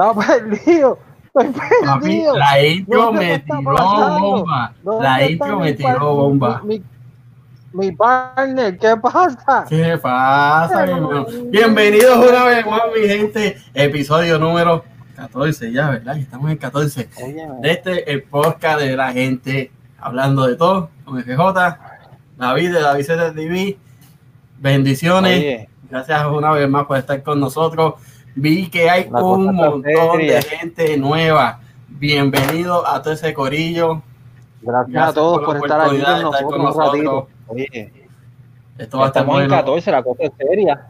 Está perdido. Estoy Papi, perdido. la intro me tiró bomba. ¿Dónde La intro me tiró bomba. Mi, partner, ¿qué pasa? ¿Qué pasa, mi hermano? Bienvenidos una vez más, mi gente. Episodio número 14 ya, ¿verdad? Ya Estamos en 14. Óyeme, De este el podcast de la gente hablando de todo con FJ, David de David TV. Bendiciones. oye, Gracias una vez más por estar con nosotros. Vi que hay un montón de gente nueva. Bienvenido a todo ese corillo. gracias, Gracias a todos por estar aquí con nosotros con nosotros. Oye, Esto va a estar bueno. 14, la cosa es seria.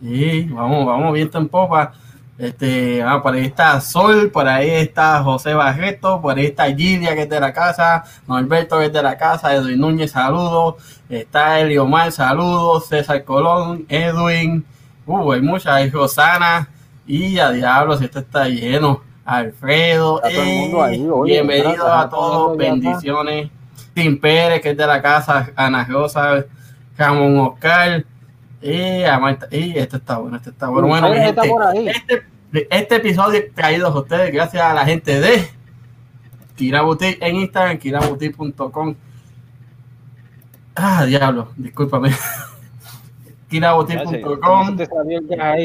Sí, vamos, vamos viento en popa. Este, ah, por ahí está Sol, por ahí está José Barreto, por ahí está Gilia que es de la casa, Norberto que es de la casa, Edwin Núñez, saludos, está Eliomar, saludos, César Colón, Edwin, uh, hay muchas, hay Rosana, y a diablo, si esto está lleno, Alfredo, Está todo el mundo ahí, eh, oye, bienvenidos gracias, a todos, bendiciones, Tim Pérez que es de la casa, Ana Rosa, Ramón Oscar, y, a Marta- y esto está bueno, esto está bueno. Bueno, gente, por ahí. este, este episodio traído a ustedes gracias a la gente de Kira Boutique en Instagram, kiraboutique.com. Ah, diablo, discúlpame.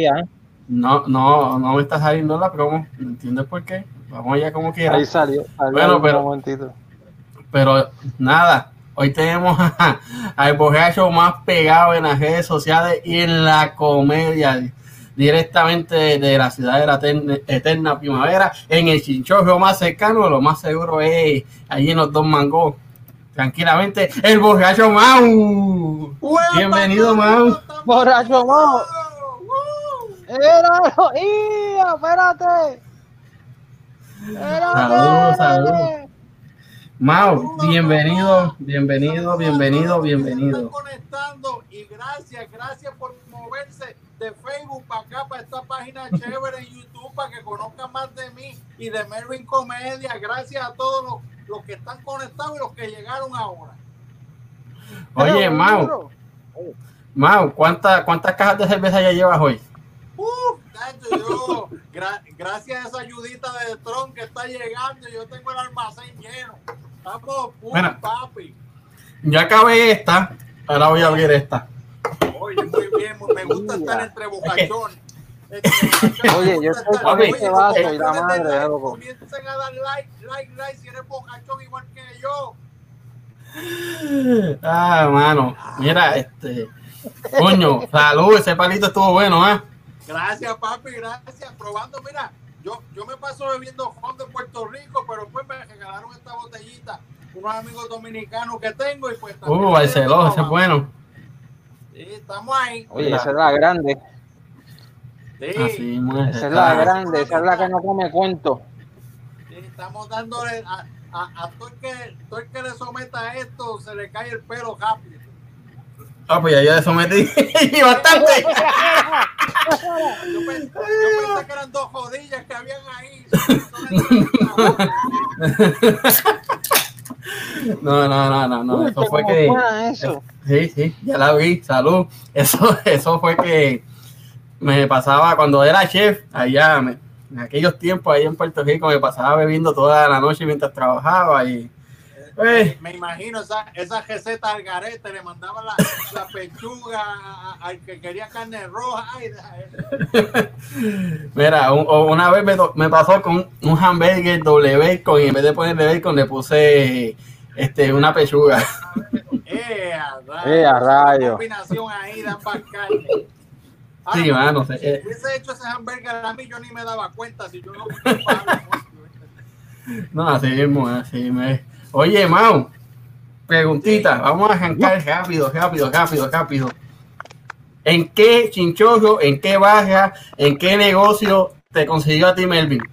¿ah? No, no, no me está saliendo la promo. No entiendo por qué. Vamos allá como quiera. Ahí salió. salió Bueno, pero- momentito. Pero nada, hoy tenemos al borracho más pegado en las redes sociales y en la comedia, directamente de la ciudad de la eterna, eterna primavera, en el chinchorro más cercano, lo más seguro es allí en los dos mangos. Tranquilamente, el borracho Mau. Bienvenido, Mau. Borracho, Mau. ¡Era! ¡Ia! ¡Espérate! Saludos, saludos. Mau, bienvenido, bienvenido, bienvenido, bienvenido. Están conectando y gracias, gracias por moverse de Facebook para acá, para esta página chévere en YouTube, para que conozcan más de mí y de Melvin Comedia. Gracias a todos los, los que están conectados y los que llegaron ahora. Oye, Pero, Mau, Mau, ¿cuántas cuántas cajas de cerveza ya llevas hoy? Tacho, yo, gra- gracias a esa ayudita de Tron que está llegando, yo tengo el almacén lleno. Estamos Mira. papi. Ya acabé esta, ahora voy a abrir esta. Oye, muy bien, me gusta estar entre bocachones. Oye, yo estoy con este vaso y la madre, dar like, loco. Comiencen a dar like, like, like si eres bocachón igual que yo. Ah, hermano, mira, este, coño, salud, ese palito estuvo bueno, ¿eh? Gracias, papi, gracias. Probando, mira, yo, yo me paso bebiendo fondo en Puerto Rico, pero pues me regalaron esta botellita unos amigos dominicanos que tengo y pues también Uh, Barceló, ese es bueno. Sí, estamos ahí. Oye, esa es la grande. Sí, Así, muy Esa es la grande. Esa es la que no come cuento. sí, estamos dándole a, a, a todo, el que, todo el que le someta a esto, se le cae el pelo rápido. Ah, pues ya yo le sometí y bastante. Yo pensé, yo pensé que eran dos jodillas que habían ahí. No, no, no, no, no, Uy, eso fue que, eso. sí, sí, ya la vi, salud. Eso, eso fue que me pasaba cuando era chef allá, me- en aquellos tiempos ahí en Puerto Rico, me pasaba bebiendo toda la noche mientras trabajaba y, Me imagino esa, esa receta al garete, le mandaban la, la pechuga al que quería carne roja. Ay. Mira, un- una vez me, me pasó con un hamburger doble bacon y en vez de ponerle bacon le puse este, una pechuga. Eh, a. Eh. Esa combinación ahí de ambas carnes. Ah, Sí, mano, Si sí, eh. hubiese hecho ese hamburger a mí, yo ni me daba cuenta si yo no No, así mismo, así mismo es. Oye, Mau, preguntita, vamos a arrancar rápido, rápido, rápido, rápido. ¿En qué chinchorro, en qué barra, en qué negocio te consiguió a ti Melvin?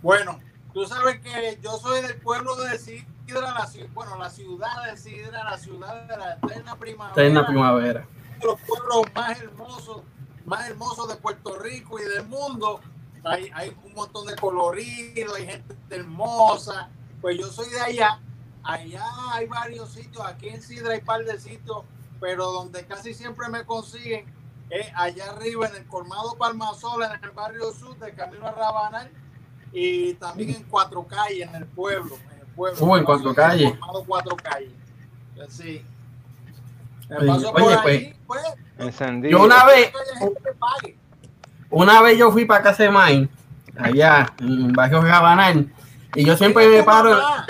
Bueno, tú sabes que yo soy del pueblo de Sidra, la, bueno, la ciudad de Sidra, la ciudad de la eterna primavera. La primavera. de los pueblos más hermosos, más hermosos de Puerto Rico y del mundo. Hay, hay un montón de colorido, hay gente hermosa. Pues yo soy de allá. Allá hay varios sitios. Aquí en Sidra hay un par de sitios, pero donde casi siempre me consiguen es allá arriba en el Colmado Palmasol, en el barrio sur de Camino a Rabanal, y también en Cuatro Calles, en el pueblo. En el pueblo Uh, en Cuatro Calles. Colmado Cuatro Calles. Pues Sí. Me Oye, paso por oye, ahí, pues, Encendido. Yo una vez, una vez yo fui para casa de allá en Barrio Rabanal, y yo siempre me paro mamá,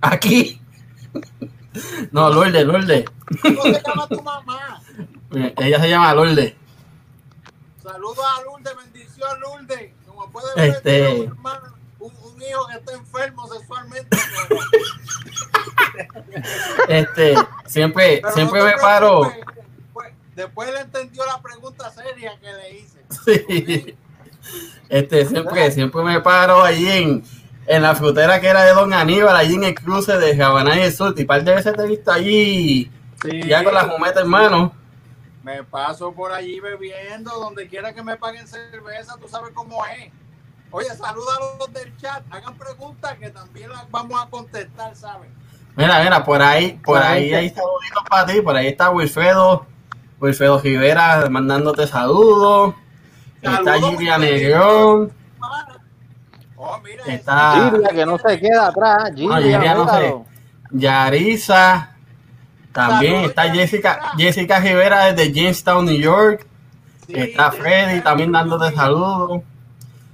aquí. No, Lourdes, Lourdes. ¿Cómo se llama tu mamá? Eh, Ella se llama Lourdes. Saludos a Lourdes, bendición Lourdes. Como puede ver, Este- tengo un, hermano, un, hijo que está enfermo sexualmente. Este, siempre, pero siempre no me paro. Después, después le entendió la pregunta seria que le hice. Sí. Este, siempre, siempre me paro allí en, en la frutera que era de Don Aníbal, allí en el cruce de Rabanal y el Sur. Y par de veces te he visto allí, Sí. ya con las jumetas en mano. Me paso por allí bebiendo, donde quiera que me paguen cerveza, tú sabes cómo es. Oye, saluda a los del chat, hagan preguntas que también las vamos a contestar, ¿sabes? Mira, mira, por ahí, por La ahí gente. hay saluditos para ti, por ahí está Wilfredo, Wilfredo Rivera mandándote saludos. Está Saludos, Wilfredo. Negrón, Oh, mira, Está- Gilia, que no se queda atrás. Gilia, Gilia no se-. Yarisa, también está. Jessica, Jessica Rivera desde Jamestown, New York. Sí, Está Freddy también dándote saludos.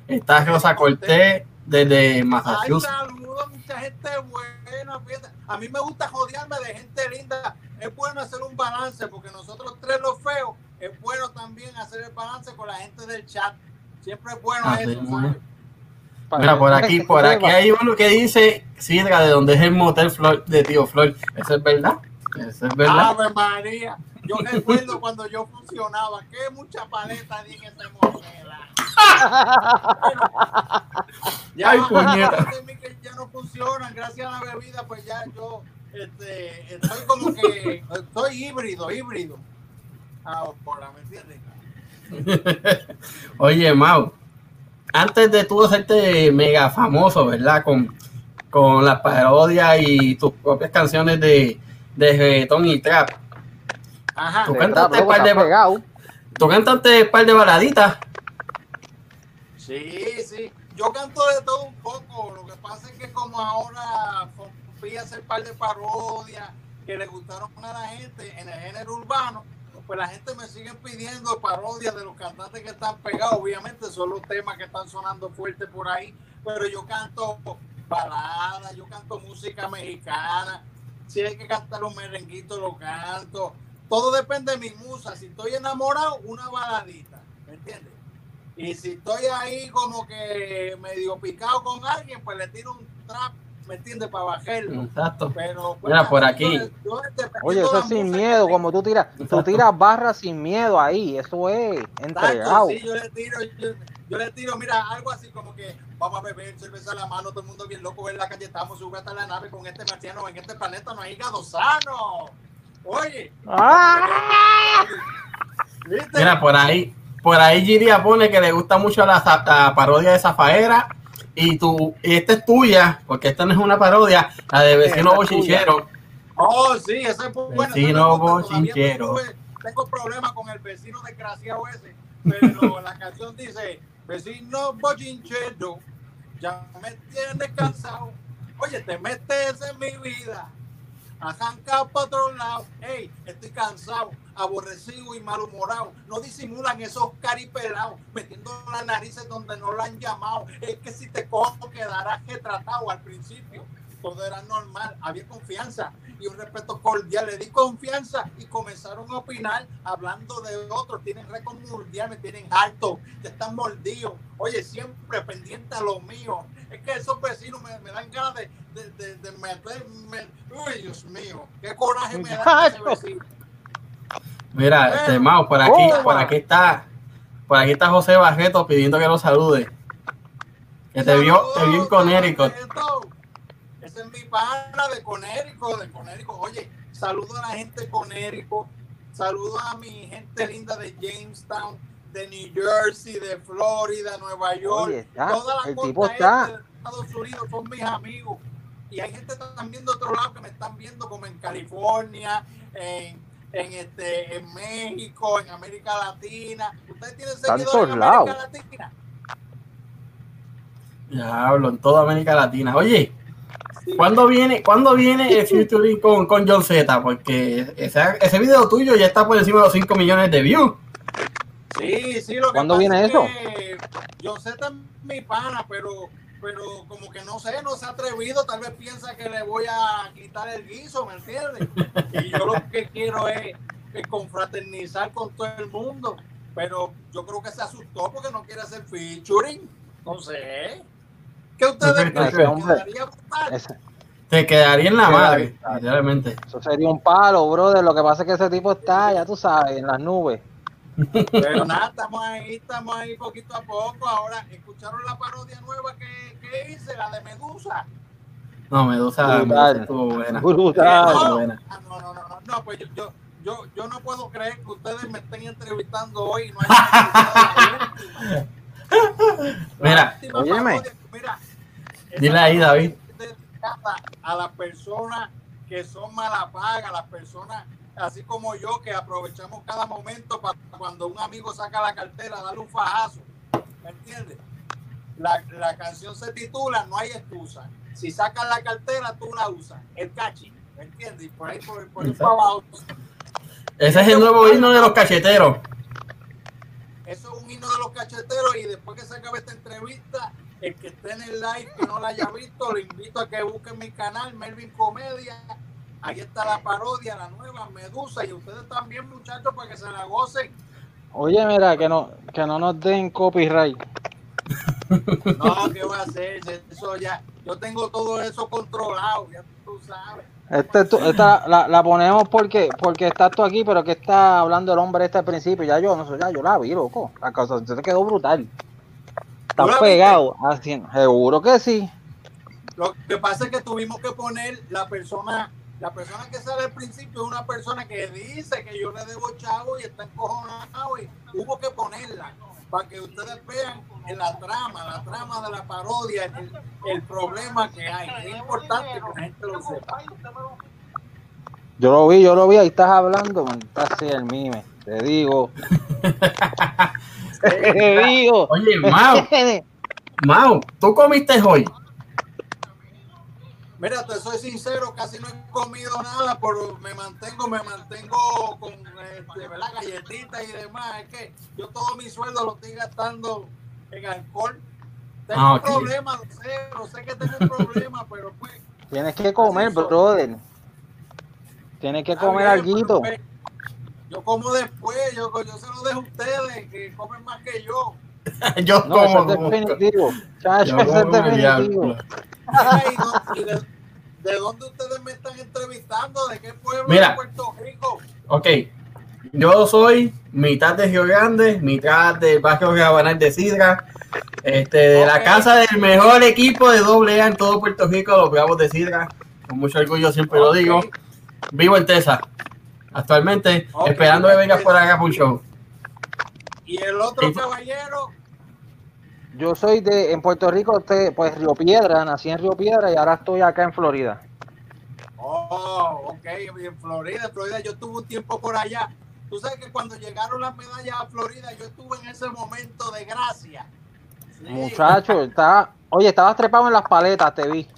Está Rosa Cortés desde Ay, Massachusetts. saludos, mucha gente buena. fíjate. A mí me gusta jodearme de gente linda. Es bueno hacer un balance porque nosotros tres los feos, es bueno también hacer el balance con la gente del chat. Siempre es bueno Así eso, es. Por aquí, por aquí hay uno que dice Sidra, de donde es el motel Flor, de Tío Flor. ¿Eso es verdad? ¿Eso es verdad? Ave María. Yo recuerdo cuando yo funcionaba, que mucha paleta di en ese motel. ah. Ya, Ay, puñeta. ya no funcionan, gracias a la bebida, pues ya yo este, estoy como que estoy híbrido, híbrido. Ahora, ¿me entiendes? Oye, Mau, antes de tú hacerte mega famoso, ¿verdad? Con, con las parodias y tus propias canciones de, de reggaetón y trap. Ajá. Tú cantaste trap, par de-. Tú cantaste un par de baladitas. Sí, sí. Yo canto de todo un poco. Lo que pasa es que como ahora fui a hacer un par de parodias que le gustaron a la gente en el género urbano, pues la gente me sigue pidiendo parodias de los cantantes que están pegados. Obviamente son los temas que están sonando fuerte por ahí, pero yo canto baladas, yo canto música mexicana. Si hay que cantar un merenguito, lo canto. Todo depende de mi musa. Si estoy enamorado, una baladita. ¿Me entiendes? Y si estoy ahí como que medio picado con alguien, pues le tiro un trap, ¿me entiendes? Para bajarlo. Exacto. Pero, pues, Mira, por aquí. yo- yo dependiendo Oye, eso es sin miedo, como tú tiras, tú tiras barras sin miedo ahí, eso es entregado. sí, yo le tiro, yo, yo le tiro, mira, algo así como que vamos a beber cerveza en la mano, todo el mundo bien loco en la calle, estamos subiendo hasta la nave con este marciano, en este planeta no hay hígado sano. Oye, ¡Ah! ¿viste? Mira, por ahí, por ahí Giria pone que le gusta mucho la, la parodia de Zafaera. Y tú, y esta es tuya, porque esta no es una parodia, la de vecino bochinchero. Oh, sí, ese es bueno. Vecino bochinchero. Tengo problemas con el vecino desgraciado ese, pero la canción dice, vecino bochinchero, ya me tienes cansado. Oye, te metes en mi vida, arrancado para otro lado. Hey, estoy cansado, aborrecido y malhumorado. No disimulan esos caripelados, metiendo las narices donde no lo han llamado. Es que si te cojo quedarás retratado al principio. Todo era normal, había confianza y un respeto cordial. Le di confianza y comenzaron a opinar hablando de otros. Tienen récord mundial, me tienen alto, ya están mordidos. Oye, siempre pendiente a lo mío. Es que esos vecinos me, me dan ganas de, de, de, de meterme. Uy, Dios mío, qué coraje me da ese vecino. Mira, este Mao, por aquí, Toma. por aquí está, por aquí está José Barreto pidiendo que lo salude. Que te vio, te vio en Connecticut. Ese es mi pana de Conérico, de Conérico. Oye, saludo a la gente de Conérico, saludo a mi gente linda de Jamestown, de New Jersey, de Florida, Nueva York. Oye, está, Toda la el costa tipo este está. de Estados Unidos son mis amigos. Y hay gente también de otro lado que me están viendo, como en California, en, en este en México, en América Latina. ¿Ustedes tienen seguidores todos en lados. América Latina? Ya hablo en toda América Latina. Oye, Sí. ¿cuándo viene, ¿cuándo viene el featuring con, con John Z? Porque ese, ese video tuyo ya está por encima de los 5 millones de views. Sí, sí, lo que ¿Cuándo pasa viene es eso? que Yo sé también mi pana, pero, pero como que no sé, no se ha atrevido, tal vez piensa que le voy a quitar el guiso, ¿me entiendes? Y yo lo que quiero es, es confraternizar con todo el mundo, pero yo creo que se asustó porque no quiere hacer featuring, no sé. ¿Qué ustedes creen? hombre- ¿Quedaría Te quedaría en la madre, literalmente. eso sería un palo, brother. Lo que pasa es que ese tipo está, ya tú sabes, en las nubes. Pero nada, estamos ahí, estamos ahí poquito a poco. Ahora, ¿escucharon la parodia nueva que, que hice, la de Medusa? No, Medusa, Brutal. Medusa estuvo buena. Brutal. Estuvo no, buena. No, no, no, no, no, pues yo, yo, yo, yo no puedo creer que ustedes me estén entrevistando hoy y no hayan Mira, óyeme. mira, Dile ahí, David. A las personas que son malapagas, las personas así como yo que aprovechamos cada momento para cuando un amigo saca la cartera, darle un fajazo. ¿Me entiendes? La, la canción se titula No hay excusa. Si sacas la cartera, tú la usas. El cachi. ¿Me entiendes? Y por ahí, por, por ahí para abajo. Ese es el nuevo himno de los cacheteros. Eso es un himno de los cacheteros y después que se acabe esta entrevista, el que esté en el live que no la haya visto, lo invito a que busquen mi canal, Melvin Comedia. Ahí está la parodia, la nueva Medusa y ustedes también muchachos para que se la gocen. Oye, mira, que no, que no nos den copyright. No, ¿qué va a hacer? Eso ya, yo tengo todo eso controlado, ya tú sabes. Este, tú- esta la, la ponemos porque porque estás tú aquí, pero que está hablando el hombre este al principio. Ya yo no sé, ya yo la vi, loco. La cosa se te quedó brutal. ¿Tú la Estás viste? pegado. Así, seguro que sí. Lo que pasa es que tuvimos que poner la persona, la persona que sale al principio es una persona que dice que yo le debo chavo y está encojonado y hubo que ponerla para que ustedes vean en la trama, la trama de la parodia, el, el problema que hay. Es importante que la gente lo sepa. Yo lo vi, yo lo vi, ahí estás hablando, estás así el mime, te digo. te digo. Oye, Mau, Mau, ¿tú comiste hoy? Mira, te soy sincero, casi no he comido nada, pero me mantengo, me mantengo con este, ¿verdad? galletitas y demás. Es que yo todo mi sueldo lo estoy gastando en alcohol. Tengo Ah, un problema, lo sé, lo sé que tengo un problema, pero pues. Tienes que comer, brother. Tienes que comer pero, pues, Yo como después, yo, yo se lo dejo a ustedes, que comen más que yo. Yo No, eso como. es como- definitivo. Chacho, yo eso es definitivo. diablo. Ay, no, y de, de dónde ustedes me están entrevistando? ¿De qué pueblo Mira. de Puerto Rico? Ok, yo soy mitad de Río Grande, mitad del barrio Rabanal de Sidra, este, de la casa del mejor equipo de doble A en todo Puerto Rico, los Bravos de Sidra. Con mucho orgullo siempre lo digo. Vivo en Texas, actualmente, esperando que vengas por acá por un show. Y el otro caballero, Yo soy de, en Puerto Rico, te- pues Río Piedra, nací en Río Piedra y ahora estoy acá en Florida. oh, ok, en Florida, en Florida, yo estuve un tiempo por allá. Tú sabes que cuando llegaron las medallas a Florida, yo estuve en ese momento de gracia. Sí, Muchacho, está, oye, estabas trepado en las paletas, te vi.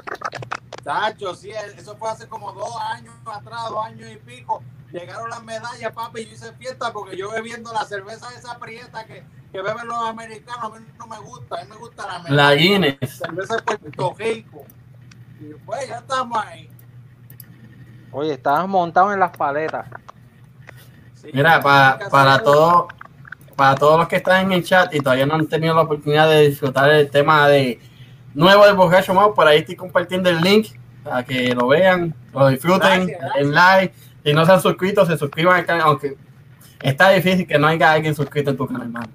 Tacho, sí, eso fue hace como dos años atrás, dos años y pico. Llegaron las medallas, papi, y yo hice fiesta porque yo bebiendo la cerveza esa prieta que, que beben los americanos, a mí no me gusta, a mí me gusta la medalla. La Guinness. cerveza de Puerto Rico. Y pues ya estamos ahí. Oye, estabas montado en las paletas. Sí, Mira, pa- para todos para todos los que están en el chat y todavía no han tenido la oportunidad de disfrutar el tema de nuevo del Borracho Mau, por ahí estoy compartiendo el link para que lo vean, lo disfruten Gracias, gracias. en live. Si no se han suscrito, se suscriban al canal, aunque está difícil que no haya alguien suscrito en tu canal, hermano.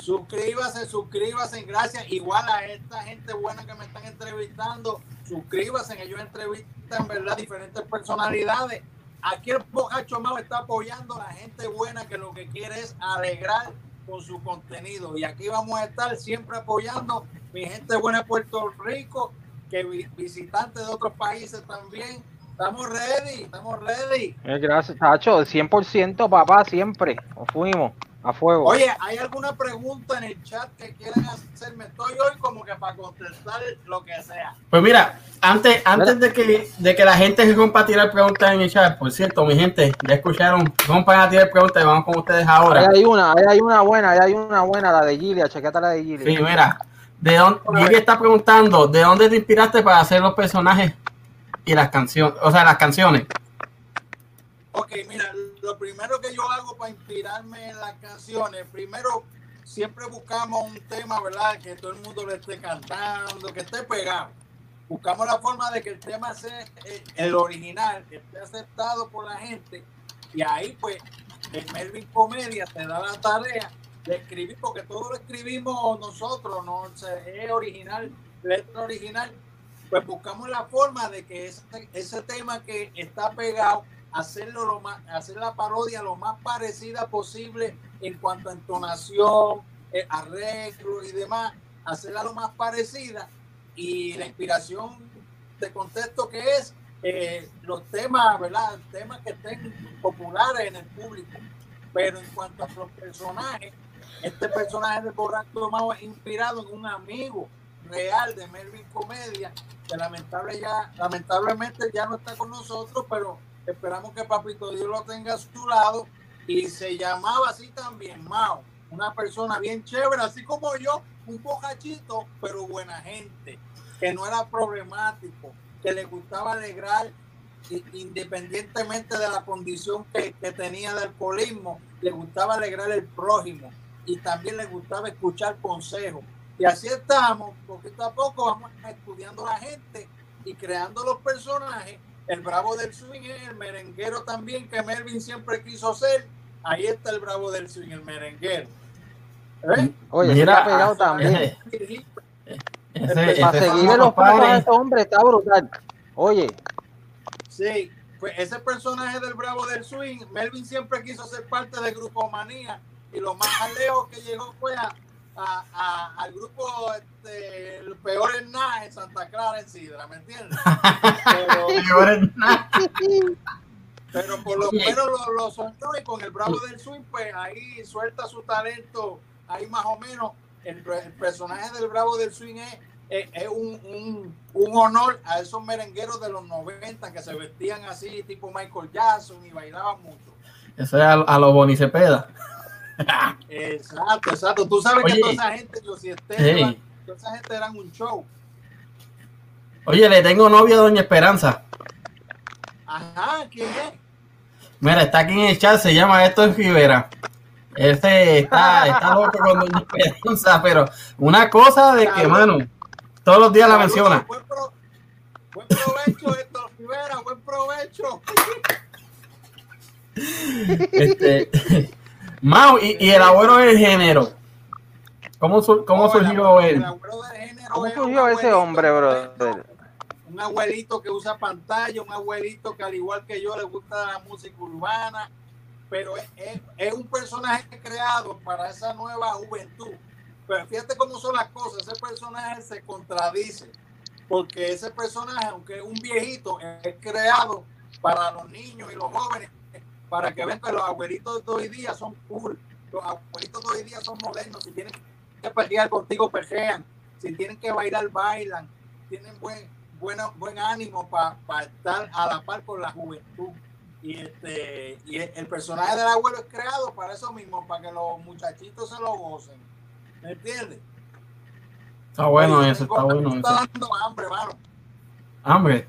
Suscríbase, suscríbase, gracias. Igual a esta gente buena que me están entrevistando, suscríbase, ellos entrevistan, ¿verdad? Diferentes personalidades. Aquí el Bocacho Mau está apoyando a la gente buena que lo que quiere es alegrar con su contenido. Y aquí vamos a estar siempre apoyando mi gente buena de Puerto Rico, que vi- visitantes de otros países también. Estamos ready, estamos ready. Eh, Gracias, Tacho, 100% papá, siempre. Nos fuimos a fuego. Oye, ¿hay alguna pregunta en el chat que quieran hacerme? Estoy hoy como que para contestar lo que sea. Pues mira, antes, antes de que, de que la gente se rompa a tirar preguntas en el chat, por cierto, mi gente, ya escucharon, rompan a tirar preguntas y vamos con ustedes ahora. Ahí hay una, ahí hay una buena, ahí hay una buena, la de Gilia, chequete la de Gilia. Sí, mira, de dónde, Gigi está preguntando, ¿de dónde te inspiraste para hacer los personajes y las canciones? O sea, las canciones. Ok, mira, lo primero que yo hago para inspirarme en las canciones, primero siempre buscamos un tema, ¿verdad? Que todo el mundo le esté cantando, que esté pegado. Buscamos la forma de que el tema sea eh, el original, que esté aceptado por la gente. Y ahí, pues, el Melvin Comedia te da la tarea de escribir, porque todo lo escribimos nosotros, no O es original, letra original. Pues buscamos la forma de que ese tema que está pegado hacerlo lo más, hacer la parodia lo más parecida posible en cuanto a entonación, eh, arreglo y demás, hacerla lo más parecida y la inspiración de contexto que es eh, los temas, ¿verdad? Temas que estén populares en el público. Pero en cuanto a los personajes, este personaje de Borracho Mau es inspirado en un amigo real de Melvin Comedia, que lamentable ya, lamentablemente ya no está con nosotros, pero Esperamos que Papito Dios lo tenga a su lado. Y se llamaba así también, Mao. Una persona bien chévere, así como yo, un pocachito, pero buena gente, que no era problemático, que le gustaba alegrar independientemente de la condición que, tenía de alcoholismo, le gustaba alegrar el prójimo y también le gustaba escuchar consejos. Y así estamos, poquito a poco vamos estudiando la gente y creando los personajes el bravo del swing es el merenguero también que Melvin siempre quiso ser. Ahí está el bravo del swing, el merenguero. ¿Eh? Oye, Mira, está pegado ah, también. Ese, para seguir los pasos de este hombre está brutal. Oye. Sí, pues ese personaje del bravo del swing, Melvin siempre quiso ser parte del grupo Manía y lo más lejos que llegó fue a, a, al grupo este, el peor en nada en Santa Clara en Sidra, ¿me entiendes? Pero, pero por lo menos lo, lo, soltó y con el Bravo del Swing, pues ahí suelta su talento, ahí más o menos. El, el personaje del Bravo del Swing es, es, es un, un, un, honor a esos merengueros de los 90 que se vestían así, tipo Michael Jackson y bailaban mucho. Eso es a, a los Boni Cepeda. Exacto, exacto. Tú sabes que toda esa gente, yo, si hey. toda esa gente eran un show. Oye, le tengo novia a Doña Esperanza. Ajá, ¿quién es? Mira, está aquí en el chat, se llama Héctor Rivera. Este está, está loco con Doña Esperanza, pero una cosa de que, mano, todos los días la menciona. Buen, pro, buen provecho, Héctor Rivera, buen provecho. Este, Mau, y, y, el abuelo del género. ¿Cómo, cómo surgió él? ¿Cómo surgió ese hombre, bro? Un abuelito que usa pantalla, un abuelito que al igual que yo le gusta la música urbana, pero es, es, es un personaje creado para esa nueva juventud. Pero fíjate cómo son las cosas, ese personaje se contradice, porque ese personaje, aunque es un viejito, es creado para los niños y los jóvenes para que vean que los abuelitos de hoy día son cool, los abuelitos de hoy día son modernos, si tienen que pelear contigo, pelean, si tienen que bailar, bailan, tienen buen, bueno, buen ánimo para pa estar a la par con la juventud. Y, este, y el personaje del abuelo es creado para eso mismo, para que los muchachitos se lo gocen. ¿Me entiendes? Está bueno eso, está bueno eso. Está dando hambre, mano. Hambre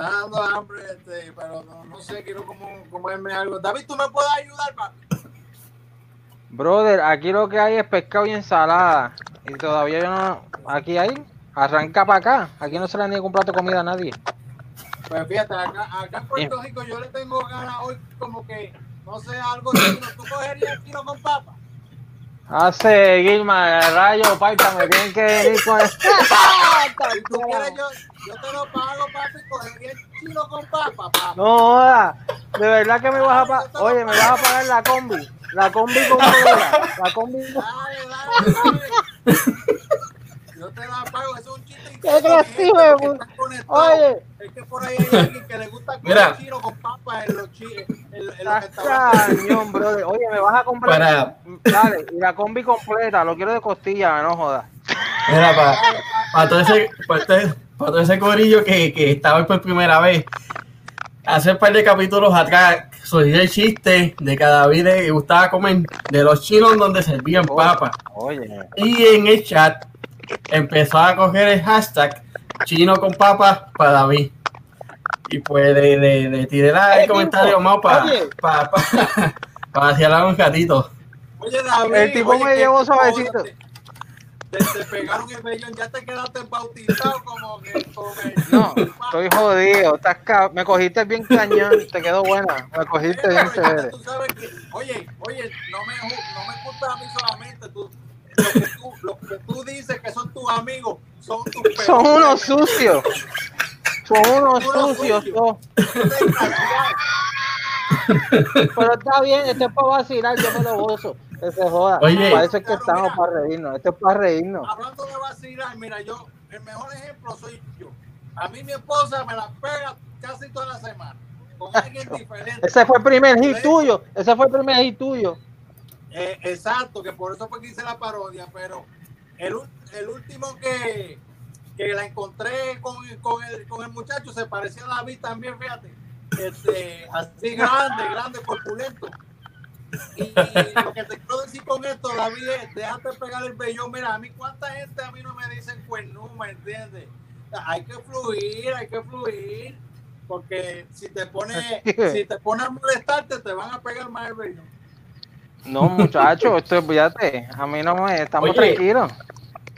está dando hambre, este, pero no, no, sé, quiero como, comerme algo. David, ¿tú me puedes ayudar, papi? Brother, aquí lo que hay es pescado y ensalada. Y todavía yo no. Aquí hay. Arranca para acá. Aquí no se le ha ni un plato de comida a nadie. Pues fíjate, acá, acá en Puerto Rico yo le tengo ganas hoy como que, no sé, algo chino. ¿Tú cogerías chino con papa? Hace Gilma, rayo, paita, me tienen que venir con esto. tú quieres, yo, yo te lo pago, papi, cogería el chino con papa, papá. No joda, de verdad que me vas a pagar. Oye, me vas a pagar la combi. La combi con bola. La combi. Dale, dale, dale. Yo te la pago, eso es un chiste. Qué creativo, Oye, Es que por ahí hay alguien que le gusta Mira. comer chino con papas en los chi- en, en los Estás restaurantes. cañón, brother. Oye, me vas a comprar. Para- Dale, y la combi completa, lo quiero de costilla, no jodas. Mira, para todo ese, pa' todo- pa' todo ese corillo que, que estaba por primera vez, hace un par de capítulos atrás surgió el chiste de que a David le gustaba comer de los chinos donde servían papas. Y en el chat empezó a coger el hashtag chino con papas para David. Y pues le, le, le tiré la- el comentario más para oye. pa, pa, pa vacilar un gatito. Oye, David, El tipo oye, me llevó suavecito. Te, te- te pegaron el vellón, ya te quedaste bautizado como que. Como no, estoy jodido. Estás ca- Me cogiste bien cañón, te quedó buena. Me cogiste bien Pero ya chévere. tú sabes que, oye, oye, no me, no me a mí solamente. Tú, lo, que tú, lo que tú dices que son tus amigos son tus Son peores unos sucios. Son unos sucios. todos. Pero está bien, esto es para vacilar, yo me lo gozo. Que se joda. Oye. Para eso es que Claro, estamos mira. para reírnos. Esto es para reírnos. Hablando de vacilar, mira, yo, el mejor ejemplo soy yo. A mí mi esposa me la pega casi toda la semana. Con alguien diferente. Ese fue el primer hit tuyo. Ese fue el primer hit tuyo. Eh, exacto, que por eso fue que hice la parodia, pero el, el último que, que la encontré con, con, el, con el muchacho se parecía a David también, fíjate. Este, así grande, grande, corpulento. Y, lo que te quiero decir con esto, David, es déjate pegar el vellón. Mira, a mí cuánta gente a mí no me dicen cuernú, ¿me entiendes? Hay que fluir, hay que fluir. Porque si te pones, si te pones a molestarte, te van a pegar más el vellón. No, muchachos, esto es, fíjate, a mí no me, estamos Oye. tranquilos.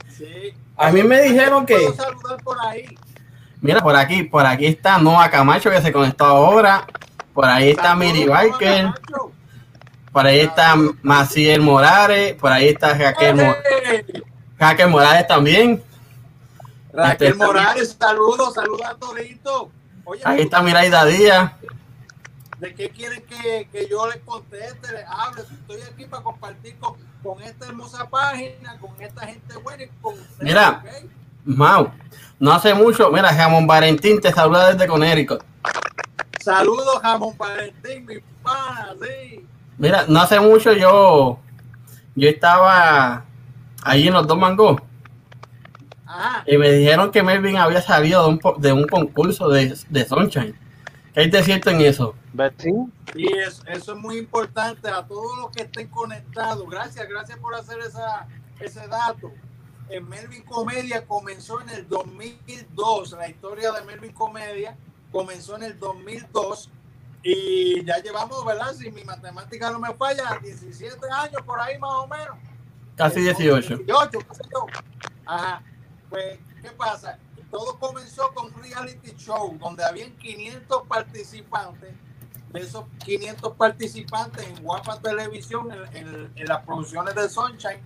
Sí. A mí me dijeron que- Puedo saludar por ahí. Mira, por aquí, por aquí está Noah Camacho que se conectó ahora. Por ahí está Miri Biker. Camacho. Por ahí está Maciel Morales. Por ahí está Raquel, Mo- ¡Eh! Raquel Morales también. Raquel Este- Morales, saludos, saludos a Torito. Oye, Ahí está Miraida Díaz. ¿de qué quieren que, que yo les conteste, les hable? Estoy aquí para compartir con, con esta hermosa página, con esta gente buena y con ustedes. Mira. ¿ok? Mau. No hace mucho, mira, Ramón Valentín te saluda desde Connecticut. Saludos, Jamón Valentín, mi pana, sí. Mira, no hace mucho yo, yo estaba ahí en los dos mangos Ajá. y me dijeron que Melvin había salido de un, de un concurso de, de Sunshine. ¿Qué hay de cierto en eso? Sí. Y eso, eso es muy importante a todos los que estén conectados. Gracias, gracias por hacer esa, ese dato. En Melvin Comedia comenzó en el 2002. La historia de Melvin Comedia comenzó en el 2002. Y ya llevamos, ¿verdad? Si mi matemática no me falla, 17 años por ahí más o menos. Casi 18. 18, qué sé yo. Ajá. Pues, ¿qué pasa? Todo comenzó con un reality show donde habían 500 participantes. De esos 500 participantes en Guapa Televisión, en, en- en las producciones de Sunshine,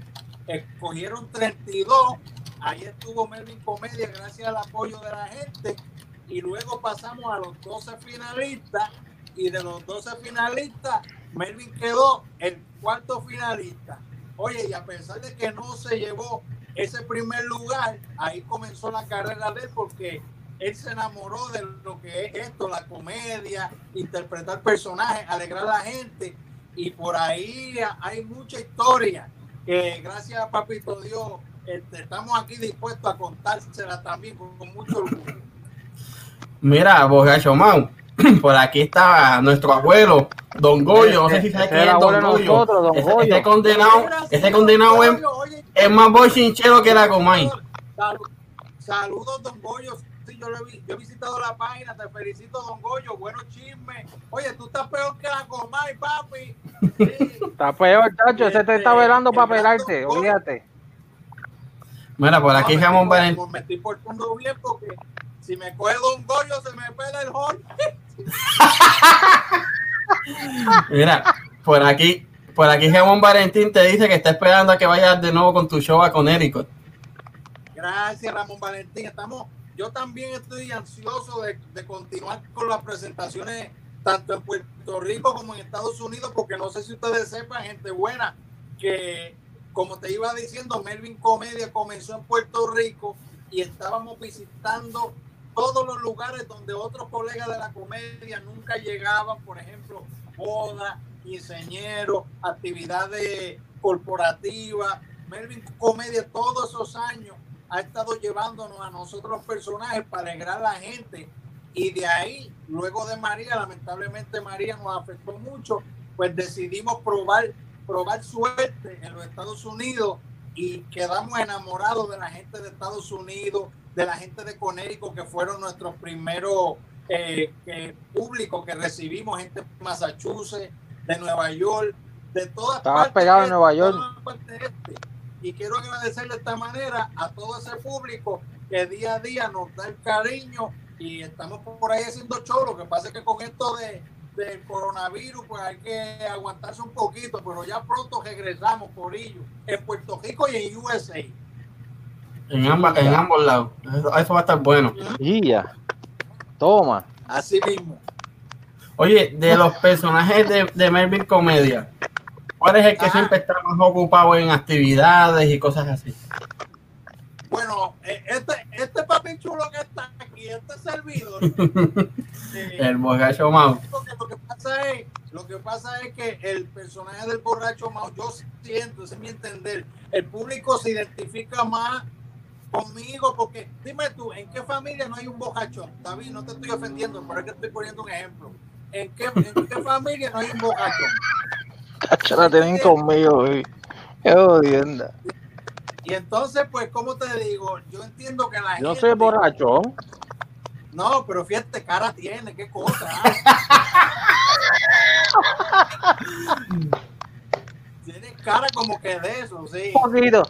escogieron 32. Ahí estuvo Melvin Comedia gracias al apoyo de la gente. Y luego pasamos a los 12 finalistas. Y de los 12 finalistas, Melvin quedó el cuarto finalista. Oye, y a pesar de que no se llevó ese primer lugar, ahí comenzó la carrera de él porque él se enamoró de lo que es esto, la comedia, interpretar personajes, alegrar a la gente. Y por ahí hay mucha historia que gracias a Papito Dios este, estamos aquí dispuestos a contársela también con, mucho orgullo. Mira, Borracho Mau, por aquí está nuestro abuelo, Don Goyo. No sé si sabes Ese quién es Don Goyo. nosotros, Don ese condenado, ese condenado es, es más bochinchero que la Comay. Salu- Saludos, don Goyo. Sí, yo, lo he, vi- yo he visitado la página. Te felicito, don Goyo. Buenos chismes. Oye, tú estás peor que la Comay, papi. Sí. Está peor, chacho. Ese te está Este, velando para el pelarte, olvídate. Mira, por aquí No, estoy- Valentín. Me estoy portando bien porque si me coge don Goyo, se me pela el hall. Mira, por aquí, por aquí Ramón Valentín te dice que está esperando a que vayas de nuevo con tu show a Connecticut. Gracias, Ramón Valentín. Estamos, yo también estoy ansioso de, de continuar con las presentaciones tanto en Puerto Rico como en Estados Unidos, porque no sé si ustedes sepan, gente buena, que como te iba diciendo, Melvin Comedia comenzó en Puerto Rico y estábamos visitando todos los lugares donde otros colegas de la comedia nunca llegaban, por ejemplo, bodas, quinceañeros, actividades corporativas. Melvin Comedia todos esos años ha estado llevándonos a nosotros personajes para alegrar a la gente. Y de ahí, luego de María, lamentablemente María nos afectó mucho, pues decidimos probar, probar suerte en los Estados Unidos y quedamos enamorados de la gente de Estados Unidos, de la gente de Conérico, que fueron nuestros primeros eh, públicos que recibimos, gente de Massachusetts, de Nueva York, de todas Estaba pegado en Nueva York. Este. Y quiero agradecerle de esta manera a todo ese público que día a día nos da el cariño y estamos por ahí haciendo show. Lo que pasa es que con esto de, del coronavirus, pues hay que aguantarse un poquito, pero ya pronto regresamos por ello, en Puerto Rico y en USA. En, ambas, en ambos lados. Eso, va a estar bueno. Y ya. Toma. Así mismo. Oye, de los personajes de, de Melvin Comedia, ¿cuál es el que siempre está más ocupado en actividades y cosas así? Bueno, eh, este, este papi chulo que está aquí, este servidor. eh, el borracho Mau. Lo que, pasa es, lo que pasa es que el personaje del borracho Mau, yo siento, ese es mi entender, el público se identifica más conmigo porque dime tú, ¿en qué familia no hay un borrachón? David, no te estoy ofendiendo, pero es que estoy poniendo un ejemplo. ¿En qué, en qué familia no hay un borrachón? Cacho, la tienen conmigo, güey. Qué jodienda. Y entonces, pues, ¿cómo te digo? Yo entiendo que la Yo gente... soy borracho. No, pero fíjate, cara tiene, qué cosa. tiene cara como que de eso, sí. Un poquito.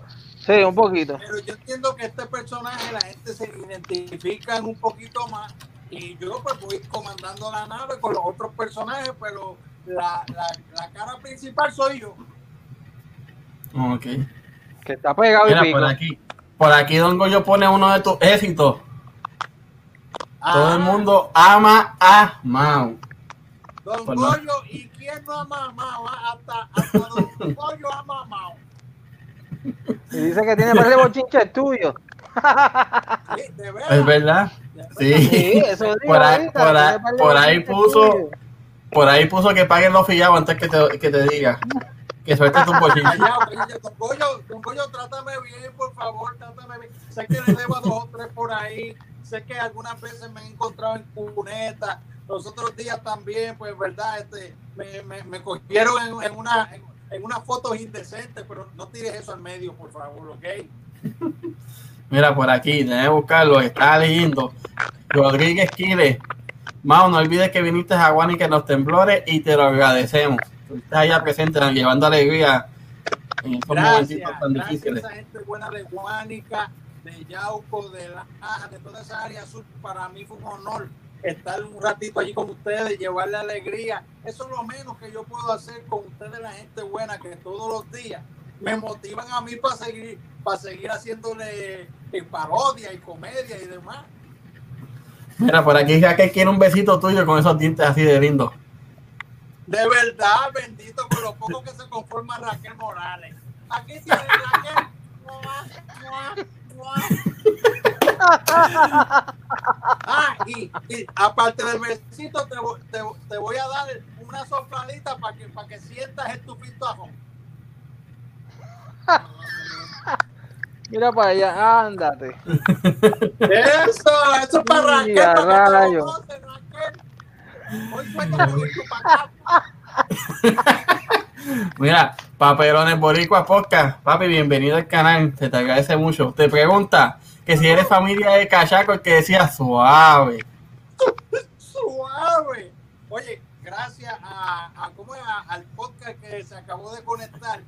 Sí, un poquito. Pero yo entiendo que este personaje la gente se identifica un poquito más y yo pues voy comandando la nave con los otros personajes, pero la, la, la cara principal soy yo. Ok. Que está pegado Mira, y pico. por aquí, por aquí Don Goyo pone uno de tus éxitos. Todo el Ah, mundo ama a Mau. Don. Goyo, ¿y quién no ama a Mao? Ah, Hasta, hasta Don Goyo ama a Mao. Y dice que tiene par de. Sí, de Es verdad. Sí. Sí, eso Por ahí- por ahí- por ahí puso-. Por ahí puso que paguen los fillados antes que te, que te diga. Que sueltes tu bochinche. Don Goyo, Don Goyo, trátame bien, por favor, trátame bien. Sé que le debo a dos o tres por ahí. Sé que algunas veces me he encontrado en cuneta. Los otros días también, pues, verdad, este, me, me, me cogieron en, en una en, en unas fotos indecentes, pero no tires eso al medio, por favor, ¿ok? Mira, por aquí, déjame buscarlo, está leyendo. Rodríguez Quiles. Mau, no olvides que viniste a Guanica en los temblores y te lo agradecemos. Estás allá presente, llevando alegría en estos Gracias, tan gracias a esa gente buena de Guánica, de Yauco, de La de toda esa área sur. Para mí fue un honor estar un ratito allí con ustedes, llevarle alegría. Eso es lo menos que yo puedo hacer con ustedes, la gente buena, que todos los días me motivan a mí para seguir, para seguir haciéndole en parodia y comedia y demás. Mira, por aquí que quiere un besito tuyo con esos dientes así de lindos. De verdad, bendito con lo poco que se conforma Raquel Morales. Aquí tiene Raquel. Ah, y, y aparte del besito, te, te, te voy a dar una sopladita para que, para que sientas el tufito ajo. Mira para allá, ándate. Eso, eso es para Raquel. Ya, para que te lo rayo. Raquel. Hoy acá. Mira, Paperones Boricua Podcast. Papi, bienvenido al canal. Se te agradece mucho. Te pregunta que si eres familia de Cachaco, el que decía suave. suave. Oye, gracias a, a- ¿cómo? A- al podcast que se acabó de conectar.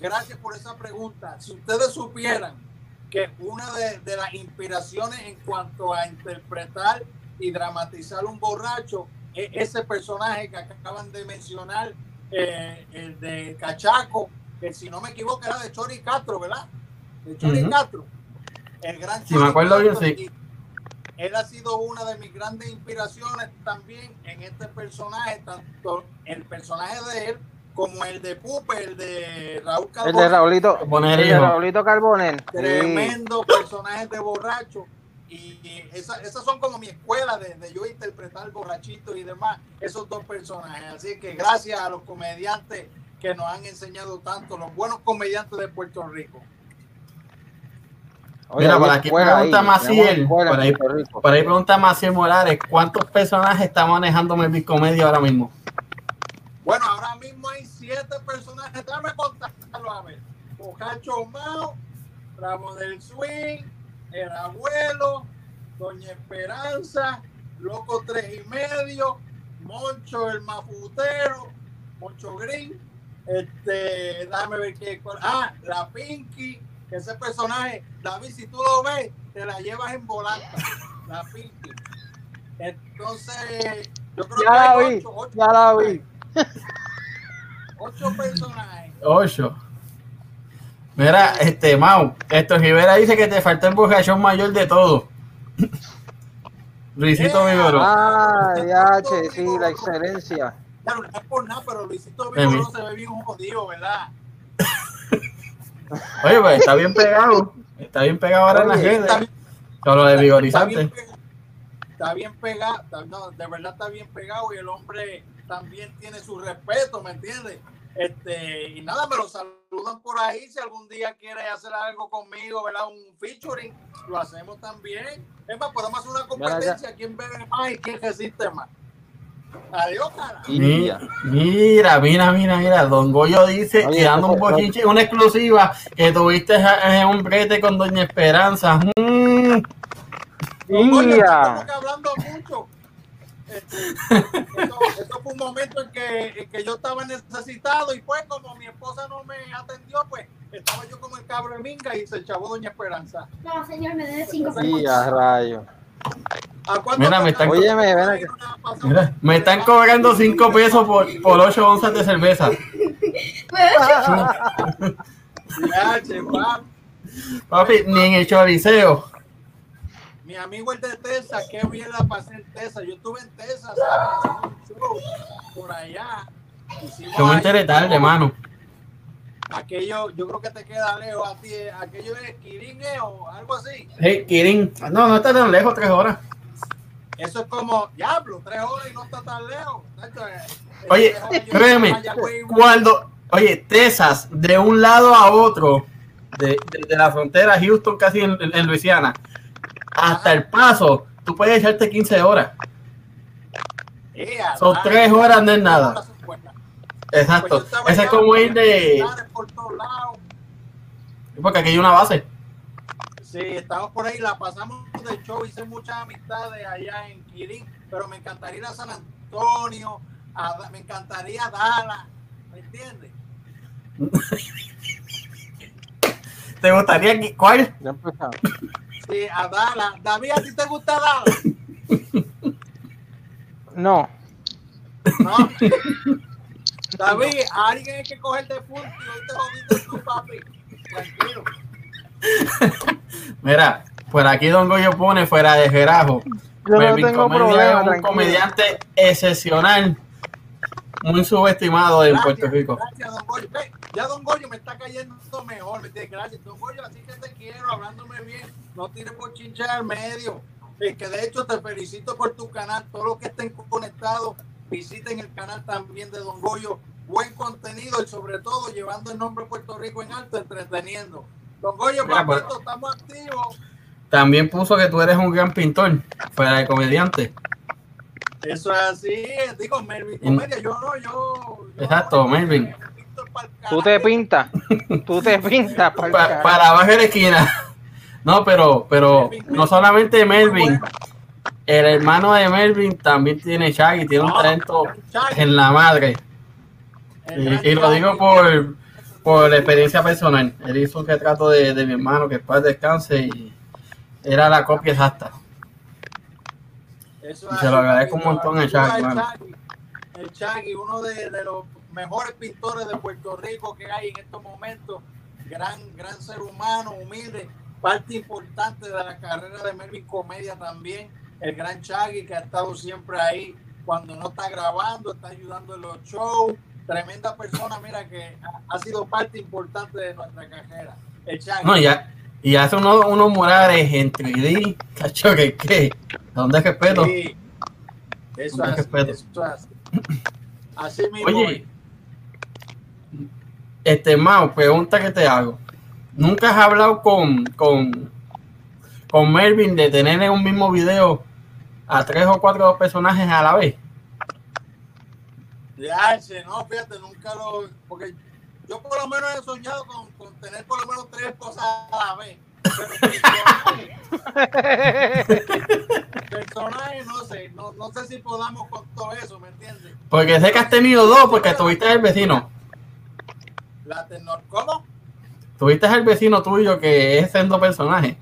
Gracias por esa pregunta. Si ustedes supieran que una de, de las inspiraciones en cuanto a interpretar y dramatizar un borracho es ese personaje que acaban de mencionar, eh, el de Cachaco, que si no me equivoco era de Chori Castro, ¿verdad? De Chori. Castro. El gran Si me acuerdo bien, sí. Él ha sido una de mis grandes inspiraciones también en este personaje, tanto el personaje de él como el de Pupe, el de Raúl El Carbonell. de Raulito, Poner el de. Raulito Carbonel. Sí. Tremendo personaje de borracho. Y esa- esas son como mi escuela de, de yo interpretar borrachitos y demás, esos dos personajes. Así que gracias a los comediantes que nos han enseñado tanto, los buenos comediantes de Puerto Rico. Oye, Mira, por aquí pregunta Maciel, por ahí-. Por pregunta Maciel Morales, ¿cuántos personajes está manejando Melvin Comedia ahora mismo? Bueno, ahora mismo hay siete personajes. Déjame contarlo a ver. Bocacho Mao, Ramo del Swing, El Abuelo, Doña Esperanza, Loco Tres y Medio, Moncho el Mafutero, Moncho Green, este, déjame ver qué. Ah, la Pinky, que ese personaje, David, si tú lo ves, te la llevas en volanta. La Pinky. Entonces, yo creo Ya que la hay vi, ocho, ocho ya la vi. Ocho personajes. Ocho. Mira, este, Mau, esto Rivera dice que te falta el borrachón mayor de todo. Luisito Yeah. Vigoró. Ah, ya, che, sí, la excelencia. Bueno, no es por nada, pero Luisito. Vigoró se ve bien jodido, ¿verdad? Oye, pues está bien pegado. Está bien pegado ahora en las Oye, redes. Está bien, Con lo de está vigorizante. bien. Está bien pegado, está- no, de verdad está bien pegado y el hombre también tiene su respeto, ¿me entiendes? Este, y nada, me lo saludan por ahí. Si algún día quiere hacer algo conmigo, ¿verdad? Un featuring, lo hacemos también. Es más, podemos hacer una competencia. ¿Quién bebe más y quién resiste más? Adiós, cara. Mira, mira, mira, mira. Don Goyo dice, Oye, y dando un no. bochinche, una exclusiva, que tuviste un brete con Doña Esperanza. Mm. Don Goyo, hablando mucho. Este, eso fue un momento en que, en que yo estaba necesitado y pues como mi esposa no me atendió, pues estaba yo como el cabro de minga y se echó Doña Esperanza. No, señor, me debe cinco a rayo. ¿A cuánto Mira, me están- ven acá. Mira, me están cobrando 5 pesos por, por 8 onzas de cerveza. Papi, ni en el choriceo. Mi amigo el de Tesa, qué bien la pasé en Tesa. Yo estuve en Tesa, ¿sabes? Por allá. Yo me enteré tarde, como- mano. Aquello, yo creo que te queda lejos a ti. Aquello es Kirin eh, o algo así. Hey, Kirin. No, no está tan lejos, 3 horas. Eso es como, diablo, tres horas y no está tan lejos. Oye, créeme, cuando, oye, Texas, de un lado a otro, de, de- de la frontera Houston, casi en, en- Luisiana, hasta el paso, tú puedes echarte 15 horas. Son ah, tres horas, no es nada. Exacto. Pues Ese es como ir de. militares Por todos lados. Porque aquí hay una base. Sí, estamos por ahí, la pasamos de show, hice muchas amistades allá en Kirin, pero me encantaría ir a San Antonio, a me encantaría Dallas, ¿me entiendes? ¿Te gustaría que- cuál? Ya empezamos. Sí, a Dallas. David, ¿a ti te gusta Dallas? No. ¿No? David, a alguien hay que coger de punto y hoy te jodiste tú, papi. Tranquilo. Mira, por aquí Don Goyo pone fuera de Gerajo. Yo no tengo Comedia problema, es un tranquilo. comediante excepcional, muy subestimado en Puerto Rico. Gracias, don Goyo. Ve, ya don Goyo me está cayendo mejor. ¿me entiendes? Gracias, don Goyo. Así que te quiero, hablándome bien. No tires por chinchar al medio. Es que de hecho te felicito por tu canal. Todos los que estén conectados, visiten el canal también de don Goyo. Buen contenido y sobre todo llevando el nombre de Puerto Rico en alto, entreteniendo. Don Goyo, pues- estamos activos. También puso que tú eres un gran pintor, fuera de comediante. Eso es así. Digo, Melvin En- Comedia, yo no, yo. yo Exacto, no, Melvin. Tú te pintas. Tú te pintas Pa- para abajo de la esquina. No, pero, pero no solamente Melvin, el hermano de Melvin también tiene Shaggy, tiene un Ah, talento en la madre. Y, lo digo por, por experiencia personal. Él hizo un retrato de, de mi hermano que después descanse y era la copia exacta. Eso Y es se lo agradezco un montón al. Chagui. El Chagui, uno de, de los mejores pintores de Puerto Rico que hay en estos momentos. Gran, gran ser humano, humilde. Parte importante de la carrera de Melvin Comedia también. El gran Chagui que ha estado siempre ahí cuando no está grabando, está ayudando en los shows. Tremenda persona, mira, que ha, sido parte importante de nuestra carrera. El. No, ya. Y hace unos, unos murales en 3D, cacho, que qué. ¿Dónde es respeto? Sí. Eso es respeto. eso es así. Así mismo. Oye, este Mao, pregunta que te hago. ¿Nunca has hablado con, con, con Melvin de tener en un mismo video a tres o cuatro personajes a la vez? Ya, no, fíjate, nunca lo. Porque yo por lo menos he soñado con, con tener por lo menos tres cosas a la vez. Personajes, no sé, no, no sé si podamos con todo eso, ¿me entiendes? Porque sé que has tenido dos porque tuviste el vecino. La tenor, ¿cómo? Tuviste el vecino tuyo que es siendo personaje.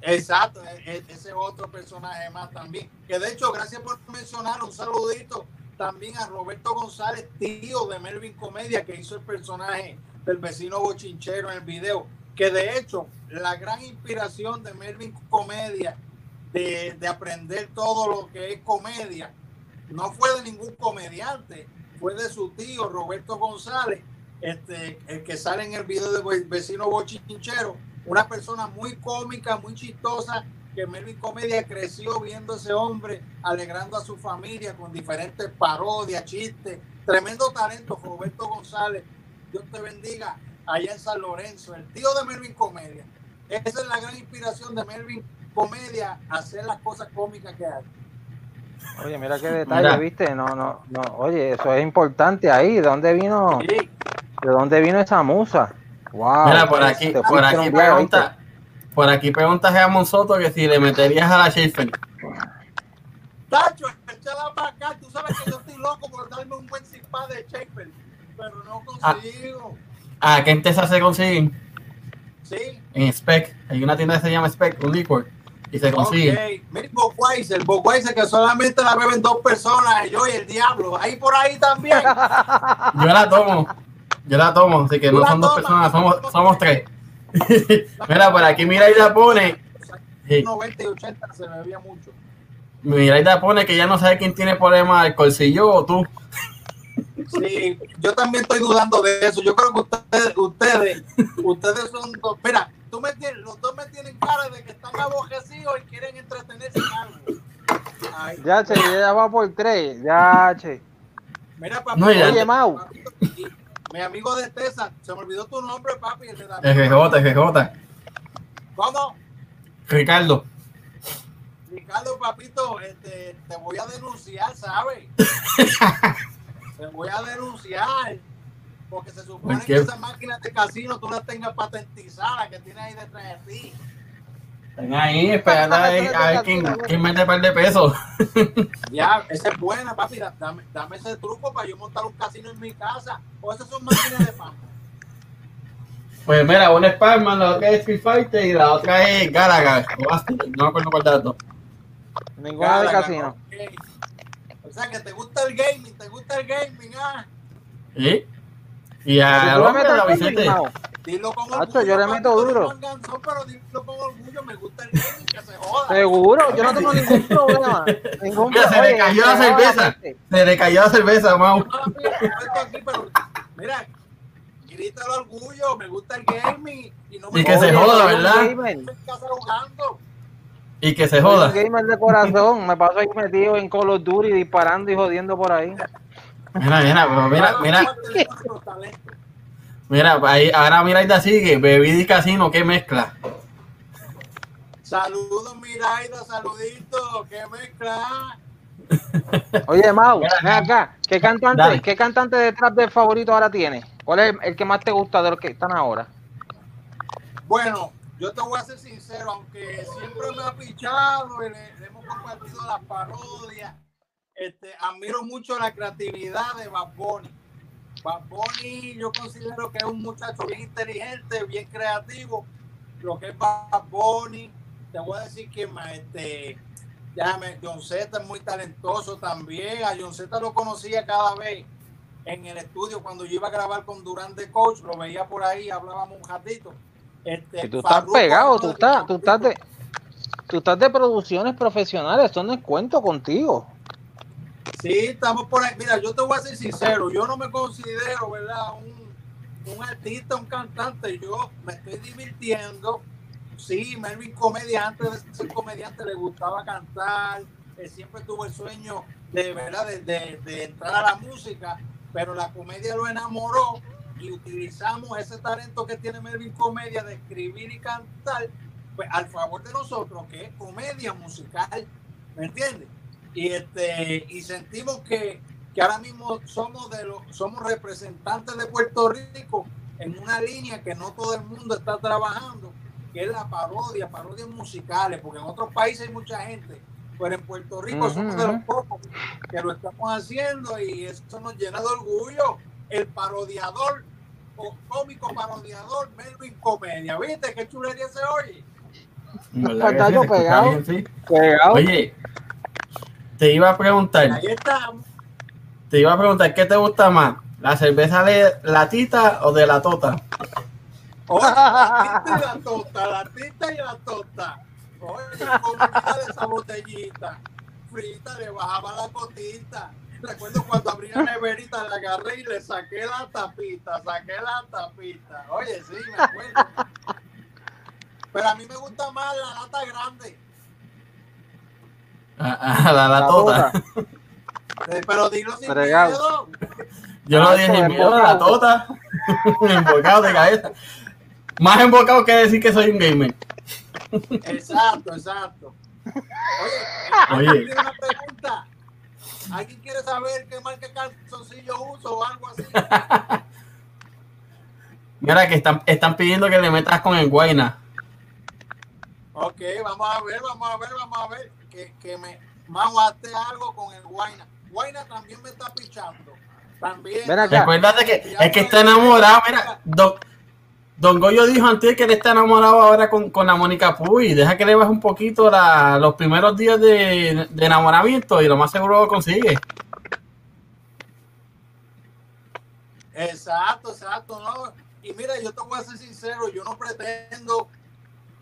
Exacto, e- e- ese otro personaje más también. Que de hecho, gracias por mencionar, un saludito también a Roberto González, tío de Melvin Comedia, que hizo el personaje del vecino bochinchero en el video. Que de hecho, la gran inspiración de Melvin Comedia, de, de aprender todo lo que es comedia, no fue de ningún comediante, fue de su tío Roberto González, este, el que sale en el video de vecino bochinchero, una persona muy cómica, muy chistosa, que Melvin Comedia creció viendo a ese hombre, alegrando a su familia con diferentes parodias, chistes, tremendo talento, Roberto González, Dios te bendiga, allá en San Lorenzo, el tío de Melvin Comedia. Esa es la gran inspiración de Melvin Comedia, hacer las cosas cómicas que hace. Oye, mira qué detalle, Mira. ¿viste? No, no, no. Oye, eso es importante ahí. ¿De dónde vino, Sí, de dónde vino esa musa? Wow. Mira, por aquí, por aquí pregunta, por aquí pregunta Jamón Soto que si le meterías a la Schaefer. Tacho, échala para acá. Tú sabes que yo estoy loco por darme un buen cipá de Shaper, pero no consigo. ¿A qué Texas se consiguen? Sí, En Spec. Hay una tienda que se llama Spec, un licor. Y se consigue. ok. Mira, Budweiser, Budweiser que solamente la beben dos personas, yo y el diablo. Ahí por ahí también. Yo la tomo. Yo la tomo, así que no son dos tomas. personas, somos, somos tres. Mira, por aquí Miraida pone. Sí, 90 y 80 se bebía mucho. Miraida pone que ya no sabe quién tiene problema, el colcillo o tú. Sí, yo también estoy dudando de eso. Yo creo que ustedes, ustedes, ustedes son dos. Mira, tú me tienes, los dos me tienen cara de que están abojecidos y quieren entretenerse en algo. Ay, Ya, che, ya va por tres. Ya, che. mira, papi. No, ya- Oye, Mau. papito, y Mi amigo de Tesa, se me olvidó tu nombre, papi. El el GJ. ¿Cómo? Ricardo. Ricardo, papito, este, te voy a denunciar, ¿sabes? te voy a denunciar. Porque se supone que esas máquinas de casino tú las tengas patentizadas que tienes ahí detrás de ti. Están ahí esperando a ver, a ver quién, quién mete un par de pesos. Ya, esa es buena, papi. da- Dame, dame ese truco para yo montar un casino en mi casa. O esas son máquinas de pan. Pues mira, una es Spider-Man, la otra es Street Fighter y la otra es Galaga. No me acuerdo cuál dos. Ninguna de casino. O sea, que te gusta el gaming, te gusta el gaming, ah. ¿Sí? Y a ¿Tú le hombre, metes la Vicente. Dilo con orgullo. yo le meto duro. manganzón, pero dilo con orgullo, me gusta el gaming, que se joda. Seguro, yo no tengo ningún problema. Ningún Mira, se le cayó la cerveza. Se le cayó la cerveza, Mau. No, mira, grita el orgullo, me gusta el gaming. Y, no me Y que se joda, soy un ¿verdad? Y que se Soy joda. un gamer de corazón. Me paso ahí metido en Call of Duty disparando y jodiendo por ahí. Mira, mira, pero mira, mira. Mira, ahí, ahora Miraida sigue, bebida y casino, qué mezcla. Saludos, Miraida, saluditos, qué mezcla. Oye, Mau, ven acá. ¿Qué cantante, Dale. ¿qué cantante de trap de favorito ahora tienes? ¿Cuál es el, el que más te gusta de los que están ahora? Bueno, yo te voy a ser sincero, aunque siempre me ha pichado, y le, le hemos compartido las parodias, este, admiro mucho la creatividad de Bad Bunny. Bad Bunny yo considero que es un muchacho bien inteligente, bien creativo, lo que es Bad Bunny, te voy a decir que ma- este, déjame, John Z es muy talentoso también, a John Z lo conocía cada vez en el estudio cuando yo iba a grabar con Durán de Coach, lo veía por ahí, hablábamos un ratito. Este, tú estás Farruko pegado, tú estás, tú estás de, tú estás de producciones profesionales, esto no es cuento contigo. Sí, estamos por ahí. Mira, yo te voy a ser sincero, yo no me considero, ¿verdad? Un, un artista, un cantante, yo me estoy divirtiendo. Sí, Melvin comediante, de ser comediante le gustaba cantar, él siempre tuvo el sueño de verdad de, de- entrar a la música, pero la comedia lo enamoró y utilizamos ese talento que tiene Melvin Comedia de escribir y cantar pues, al favor de nosotros, que es comedia musical, ¿me entiendes? Y este y sentimos que, que ahora mismo somos de los somos representantes de Puerto Rico en una línea que no todo el mundo está trabajando, que es la parodia, parodias musicales, porque en otros países hay mucha gente, pero en Puerto Rico somos de los pocos que lo estamos haciendo y eso nos llena de orgullo. El parodiador o cómico parodiador Melvin Comedia, ¿viste qué chulería se oye? Pegado. Pegado. Oye, te iba a preguntar, Ahí estamos. te iba a preguntar, ¿qué te gusta más? ¿La cerveza de la tita o de la tota? Oye, la tita y la tota, la tita y la tota. Oye, comida de esa botellita. Frita, le bajaba la cotita. Recuerdo cuando abrí la neverita, la agarré y le saqué la tapita, saqué la tapita. Oye, sí, me acuerdo. Pero a mí me gusta más la lata grande. A, a la, la La tota. tota. Eh, Pero dilo sin Fregado. miedo. Yo no Ah, dije pues, miedo a la tota. embocado de cabeza. Más embocado que decir que soy un gamer. Exacto, exacto. Oye, Oye. ¿alguien tiene una pregunta? ¿Alguien quiere saber qué marca de calzoncillo uso o algo así? Mira que están, están pidiendo que le metas con el guayna. Ok, vamos a ver, vamos a ver, vamos a ver. Que, que me maguate algo con el Guaina. Guaina también me está pichando. También. Recuerda que es que está enamorado. Mira, don, don Goyo dijo antes que él está enamorado ahora con, con la Mónica Puy. Deja que le baje un poquito la- los primeros días de, de enamoramiento y lo más seguro lo consigue. Exacto, exacto, ¿no? Y mira, yo te voy a ser sincero, yo no pretendo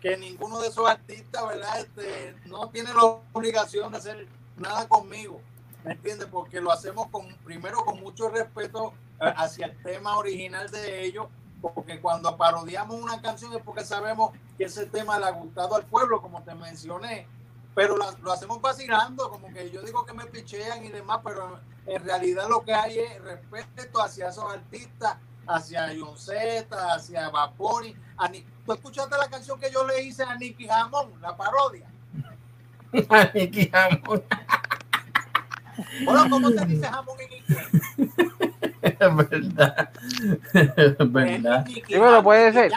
que ninguno de esos artistas, ¿verdad? Este, no tiene la obligación de hacer nada conmigo, ¿me entiendes? Porque lo hacemos con, primero con mucho respeto eh, hacia el tema original de ellos, porque cuando parodiamos una canción es porque sabemos que ese tema le ha gustado al pueblo, como te mencioné, pero la- lo hacemos vacilando, como que yo digo que me pichean y demás, pero en realidad lo que hay es respeto hacia esos artistas, hacia John Z, hacia Vapori. A ¿Tú escuchaste la canción que yo le hice a Nicky Jamón, la parodia? Nicky Jamón. Bueno, ¿cómo se dice jamón en inglés? Es verdad. Es verdad. Nicky Sí, pero Jam, puede ser.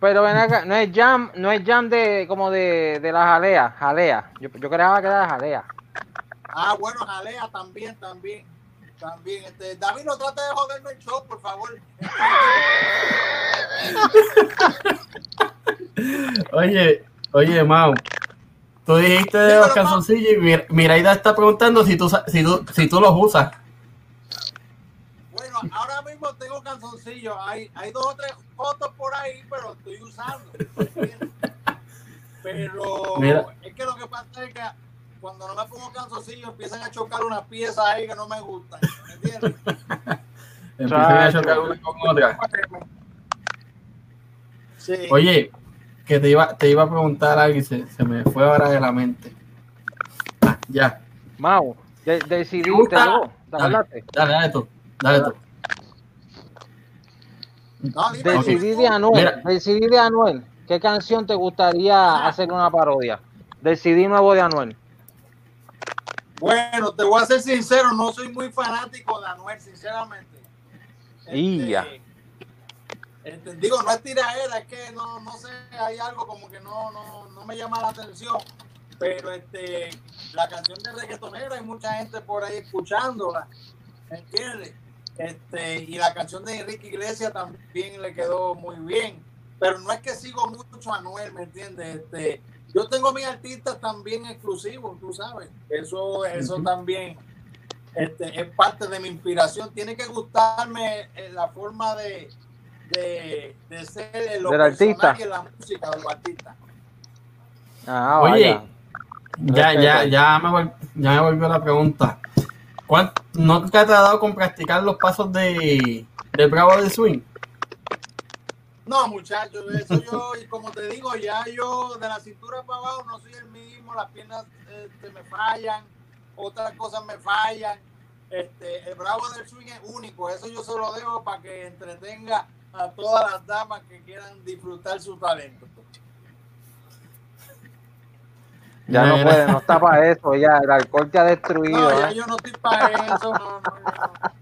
Pero ven acá, no es jam, no es jam de como de, de la jalea, jalea. Yo, yo creaba que era jalea. Ah, bueno, Jalea también, también. También, este, David, no trate de joderme el show, por favor. Oye, oye, Mau. Tú dijiste de los calzoncillos y Mir- Miraida está preguntando si tú, si tú, si tú los usas. Bueno, ahora mismo tengo calzoncillos. Hay, hay dos o tres fotos por ahí, pero estoy usando. Pero Mira. es que lo que pasa es que cuando no me pongo calzoncillos empiezan a chocar unas piezas ahí que no me gustan. ¿Me entiendes? Empiezan a chocar una con otra. Sí. Oye, que te iba, te iba a preguntar algo y se, se me fue ahora de la mente. Ah, ya. Mau, de, decidí, Me gusta- te llegó, ¿te Dale, dale, dale tú. Dale tú. No, Decidí de. Anuel, Mira. decidí de Anuel. ¿Qué canción te gustaría hacer una parodia? Decidí nuevo de Anuel. Bueno, te voy a ser sincero, no soy muy fanático de Anuel, sinceramente. Y ya. este, digo, no es tiraera, es que no, no sé, hay algo como que no, no, no me llama la atención. Pero este, la canción de reggaetonera hay mucha gente por ahí escuchándola, ¿entiendes? Este, y la canción de Enrique Iglesias también le quedó muy bien. Pero no es que sigo mucho a Anuel, ¿me entiendes? Este, yo tengo mis artistas también exclusivos, tú sabes. Eso, eso también este, es parte de mi inspiración. Tiene que gustarme eh, la forma de, de, de ser en lo Del artista. y la música de los artistas. Ah, Oye, ya, ya, ya me, vol- ya me volvió la pregunta. ¿Cuán- ¿No te ha dado con practicar los pasos de, del Bravo de Swing? No, muchachos, eso yo, y como te digo, ya yo de la cintura para abajo no soy el mismo, las piernas este, me fallan, otras cosas me fallan. Este, el bravo del swing es único, eso yo se lo dejo para que entretenga a todas las damas que quieran disfrutar su talento. Ya no puede, no está para eso, ya el alcohol te ha destruido. No, ya ¿eh? yo no estoy para eso, no, no, no.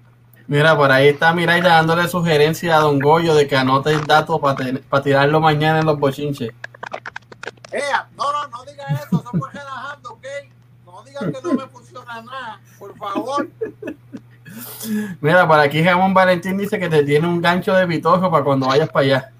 Mira, por ahí está Miraida dándole sugerencia a Don Goyo de que anote el dato para tirarlo mañana en los bochinches. Ea, no, no, no digas eso, fue relajando, ¿ok? No digas que no me funciona nada, por favor. Mira, por aquí Ramón Valentín dice que te tiene un gancho de pitojo para cuando vayas para allá.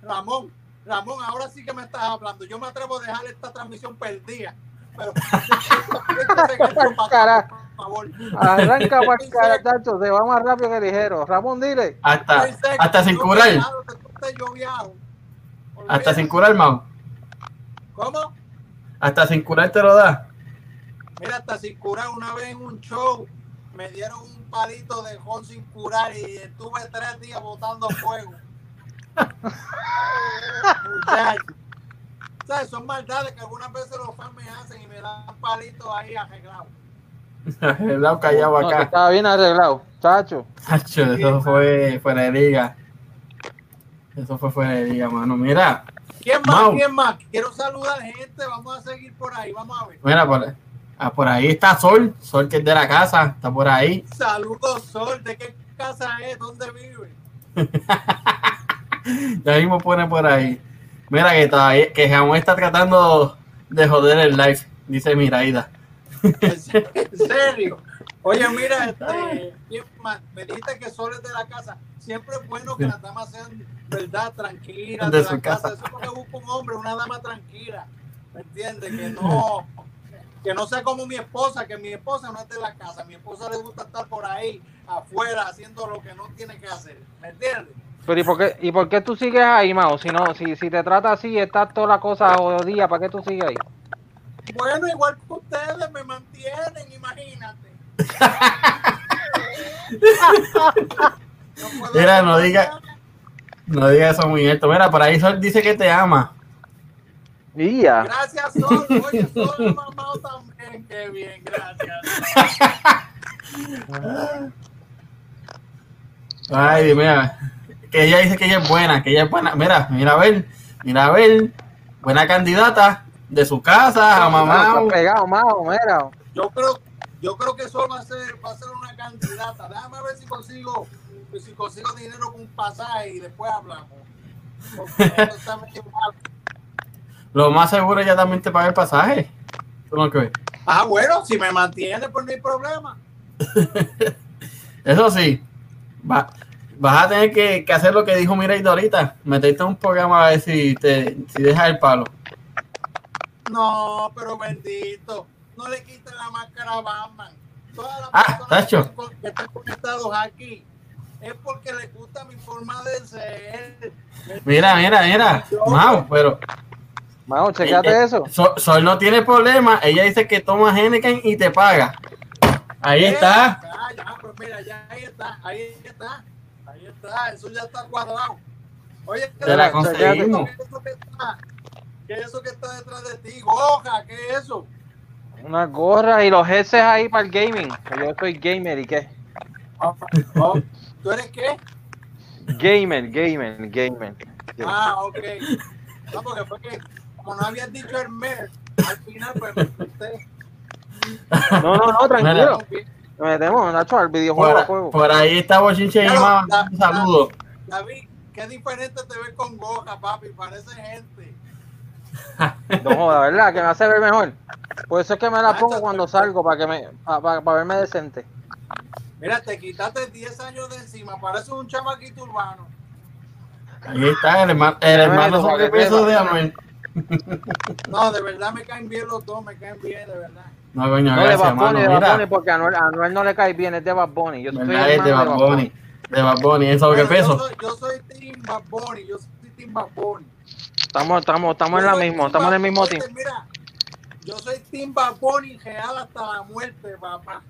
Ramón, Ramón, ahora sí que me estás hablando. Yo me atrevo a dejar esta transmisión perdida. Pero, por favor. Arranca para el cara, tacho, se va más rápido que ligero. Ramón, dile. Hasta, hasta sin curar. Hasta sin curar, Mau. ¿Cómo? Hasta sin curar te lo da. Mira, hasta sin curar una vez en un show me dieron un palito de jón sin curar y estuve tres días botando fuego. Muchachos. ¿Sabes? Son maldades que algunas veces los fans me hacen y me dan palitos ahí arreglados. El lado callado No, que acá. estaba bien arreglado, tacho. Tacho, eso fue fuera de liga. Eso fue fuera de liga, mano. Mira, ¿Quién más? Mau. ¿Quién más? Quiero saludar gente. Vamos a seguir por ahí. Vamos a ver. mira, por, ah, por ahí está Sol. Sol que es de la casa. Está por ahí. Saludos, Sol. ¿De qué casa es? ¿Dónde vive? Ya mismo pone por ahí. Mira que todavía, que Jamón está tratando de joder el live, dice Miraida. ¿En se- en serio? Oye, mira, este, me dijiste que Sol es de la casa. Siempre es bueno que las damas sean, ¿verdad? Tranquilas. De De, su la casa. casa. Eso es lo que busca un hombre, una dama tranquila. ¿Me entiendes? Que no, que no sea como mi esposa, que mi esposa no es de la casa. Mi esposa le gusta estar por ahí, afuera, haciendo lo que no tiene que hacer. ¿Me entiendes? Pero ¿y por qué, y por qué tú sigues ahí, Mao? Si no, si, si te trata así, estás toda la cosa jodida, ¿para qué tú sigues ahí? Bueno, igual que ustedes me mantienen, imagínate. No puedo Mira, no diga-. No digas eso muy alto. Mira, por ahí Sol dice que te ama. Gracias, Sol. Oye, Sol, mamá también. Qué bien, gracias. Ay, mira. Que ella dice que ella es buena, que ella es buena. Mira, mira a ver, mira a ver. Buena candidata de su casa, a mamá. Pegado, Mao, mira. Yo creo, yo creo que Sol va a ser, va a ser una candidata. Déjame ver si consigo, si consigo dinero con un pasaje y después hablamos. Porque esto está medio mal. Lo más seguro ella también te paga el pasaje. Ah, bueno, si me mantiene, pues no hay problema. Eso sí, va- vas a tener que, que hacer lo que dijo Miraida ahorita. Meterte en un programa a ver si te si dejas el palo. No, pero bendito. No le quiten la máscara a Batman. Todas las Ah, personas Tacho. que están- que están conectados aquí es porque les gusta mi forma de ser. Mira, mira, mira. Mau, pero Mao, eh, checate eh, eso. Sol, Sol no tiene problema. Ella dice que toma Henneken y te paga. Ahí está. Ya, ya, pues mira, ya ahí está, ahí está, ahí está, eso ya está cuadrado. Oye, ¿qué Te la conseguimos. ¿Qué es eso que está? ¿Qué es eso que está detrás de ti? Goja, ¿qué es eso? Una gorra y los headsets ahí para el gaming. que Yo soy gamer y qué. Oh, oh, ¿Tú eres qué? Gamer, gamer, gamer. Ah, ok. No, porque fue que, como no habías dicho el mer, al final pues me. No, no, no, tranquilo. Nos metemos, Nacho, al videojuego. al Por, juego. por ahí está Bochinche y la- Un saludo. David, qué diferente te ves con Goja, papi, parece gente. No joda, ¿verdad? Que me hace ver mejor. Por eso es que me la pongo cuando salgo, para que me, para, verme decente. Mira, te quitaste 10 años de encima, pareces un chamaquito urbano. Ahí está el hermano, el hermano sobrepeso para de Anuel. No, de verdad me caen bien los dos, me caen bien, de verdad. No, coño, No, de gracias, Bad Bunny, hermano. de Bad Bunny, Mira, porque a Anuel, a Anuel no le cae bien, es de Bad Bunny. Yo soy ¿verdad? Es de Bad Bunny. De Bad Bunny, Bueno, sobrepeso. Yo soy, yo soy Team Bad Bunny, yo soy Team Bad Bunny. Estamos, estamos, estamos en la misma, estamos en el mismo team. Mira, yo soy Team Bad Bunny real hasta la muerte, papá.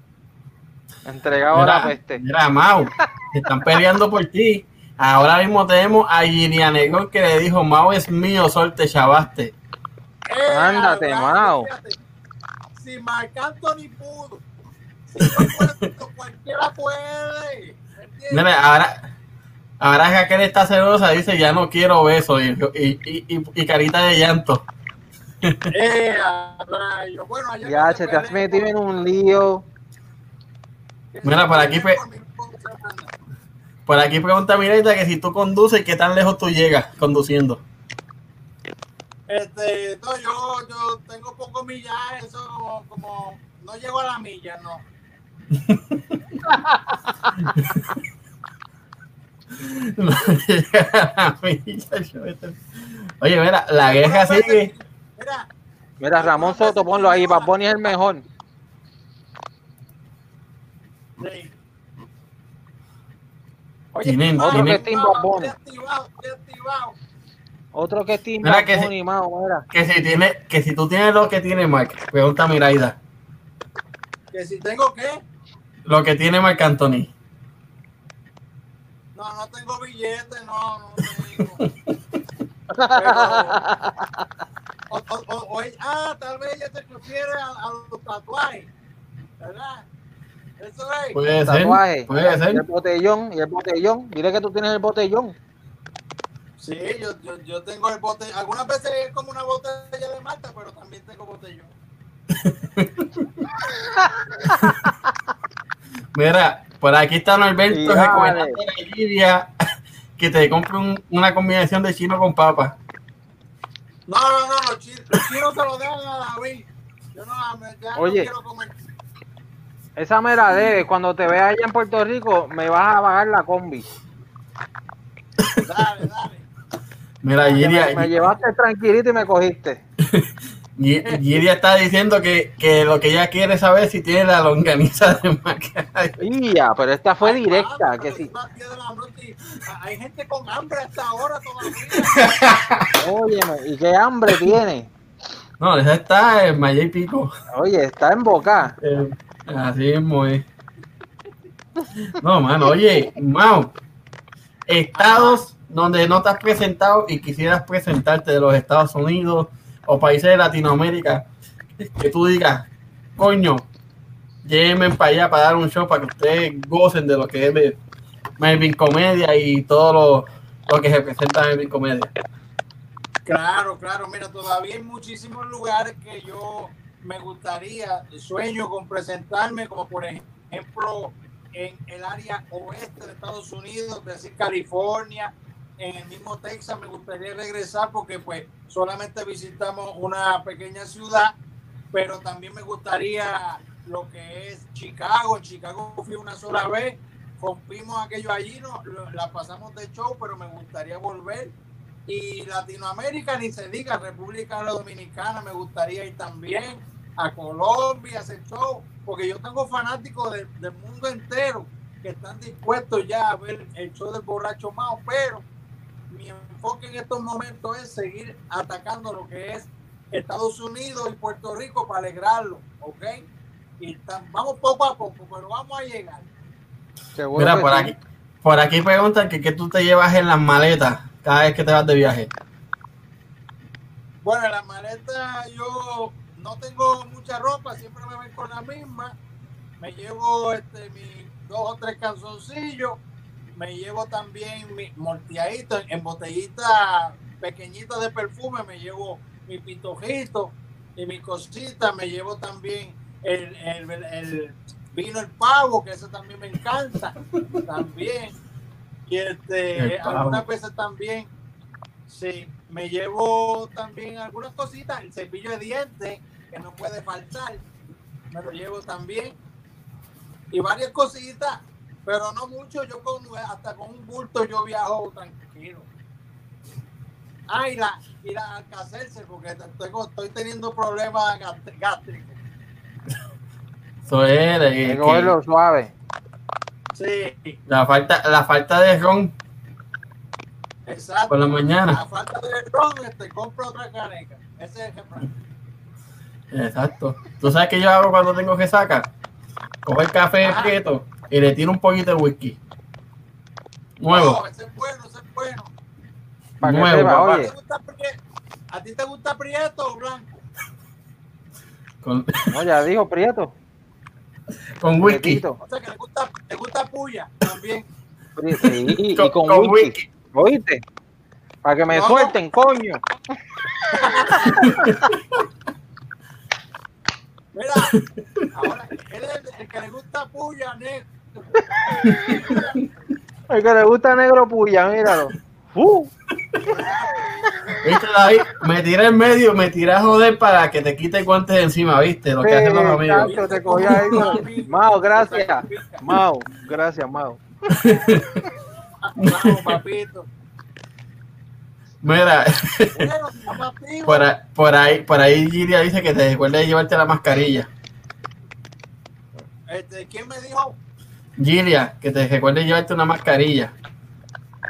Entregado a la Mira, peste. mira, Mau, se están peleando por ti. Ahora mismo tenemos a Gillian Negón que le dijo, Mao es mío, sol te chavaste. Eh, Ándate, fíjate, Si Marc Anthony pudo, si yo puedo, cualquiera puede. ¿entiendes? Mira, ahora, ahora que aquel está celosa, dice, ya no quiero besos y, y, y, y carita de llanto. Eh. Bueno, allá Ya, se te has metido en un lío. Mira, por aquí. Por aquí pregunta Mirita que si tú conduces, ¿qué tan lejos tú llegas conduciendo? Este, no, yo, yo tengo poco millaje, eso como, como no llego a la milla, no. Oye, mira, la guerra sigue. Mira, Mira, Ramón Soto, ponlo ahí. Bad Bunny es el mejor. sí. Tienen- tienen- activado. Otro que es Team Mira Bad que sí. Bunny, mao, mira. Que si tiene, que si tú tienes lo que tiene Mark, pregunta Miraida. Que si tengo que, Lo que tiene Marc Anthony. No, no tengo billete, no, no tengo. Pero, o, o- o- o- ah, tal vez ella se refiere a, a los tatuajes, ¿verdad? Eso es. Puede ser. Tatuaje. Puede Y el ser. botellón, y el botellón. Dile que tú tienes el botellón. Sí, yo, yo, yo tengo el bote. Algunas veces es como una botella de malta, pero también tengo botellón. Mira, por aquí está Norberto recomendando a Lidia que te compre un- una combinación de chino con papa. No, no, no, los chinos, los chinos se lo dejan a David. Yo no, me- ya Oye. no quiero comer. Esa me la debes. Cuando te veas allá en Puerto Rico, me vas a pagar la combi. Dale, dale. Mira, Que Giria, me, me llevaste tranquilito y me cogiste. Giria está diciendo que, que lo que ella quiere saber es si tiene la longaniza de Macay. Y ya, pero esta fue Ay, directa. Que sí. son las 10 de la noche y Hay gente con hambre hasta ahora todavía. Óyeme, ¿y qué hambre tiene? No, esa está en Maya y Pico. Oye, está en boca. Eh, así mismo es. No, mano, oye, Mau, estados donde no te has presentado y quisieras presentarte de los Estados Unidos o países de Latinoamérica, que tú digas, coño, llévenme para allá para dar un show para que ustedes gocen de lo que es de Melvin Comedia y todo lo, lo que se presenta en Melvin Comedia. Claro, claro. Mira, todavía hay muchísimos lugares que yo me gustaría, sueño con presentarme, como por ejemplo en el área oeste de Estados Unidos, es decir, California, en el mismo Texas, me gustaría regresar porque pues solamente visitamos una pequeña ciudad, pero también me gustaría lo que es Chicago. En Chicago fui una sola vez, rompimos aquello allí, no, la pasamos de show, pero me gustaría volver. Y Latinoamérica, ni se diga, República Dominicana, me gustaría ir también a Colombia, hacer show, porque yo tengo fanáticos de- del mundo entero que están dispuestos ya a ver el show del borracho Mao, pero mi enfoque en estos momentos es seguir atacando lo que es Estados Unidos y Puerto Rico para alegrarlo, ¿ok? Y vamos poco a poco, pero vamos a llegar. Mira, por aquí, por aquí preguntan que qué tú te llevas en las maletas cada vez que te vas de viaje. Bueno, en la maleta yo no tengo mucha ropa, siempre me ven con la misma. Me llevo este, mis dos o tres calzoncillos. Me llevo también mi molteadito en botellita pequeñita de perfume. Me llevo mi pitojito y mi cosita. Me llevo también el, el, el vino el pavo, que ese también me encanta. También. Y este, algunas veces también Sí, me llevo también algunas cositas, el cepillo de dientes, que no puede faltar, me lo llevo también. Y varias cositas, pero no mucho, yo con, hasta con un bulto yo viajo tranquilo. Ah, y la, y la Alcacelser, porque tengo, estoy teniendo problemas gástricos. Eso es de- Hay que cogerlo suave. Sí, la falta, la falta de ron exacto. por la mañana. A falta de ron, este, compro otra caneca. Ese es el. Exacto. ¿Tú sabes qué yo hago cuando tengo que sacar? Cojo el café Ajá. prieto y le tiro un poquito de whisky. Nuevo. No, ese es bueno, ese es bueno. Para que Nuevo, papá. ¿A ti oye. te gusta prie- ¿A ti te gusta prieto o blanco? Con, No, ya dijo Prieto. con whisky. Prietito. O sea, que le gusta, le gusta puya también. Sí, y, y Con, con, con whisky. whisky. ¿Oíste? Para que me No, no. suelten, coño. Mira, ahora, él es el, el que le gusta puya, negro. El que le gusta negro puya, míralo. Uh, ¿Viste, David? Me tiré en medio, me tiré a joder para que te quite guantes de encima, ¿viste? Lo que hacen los amigos. Chacho, te cogí ahí. con- Mao, gracias. Mao, gracias, Mao. Vamos, papito. Mira, por, ahí- por ahí, por ahí Giria dice que te recuerde llevarte la mascarilla. Este, ¿Quién me dijo? Giria, que te recuerde llevarte una mascarilla.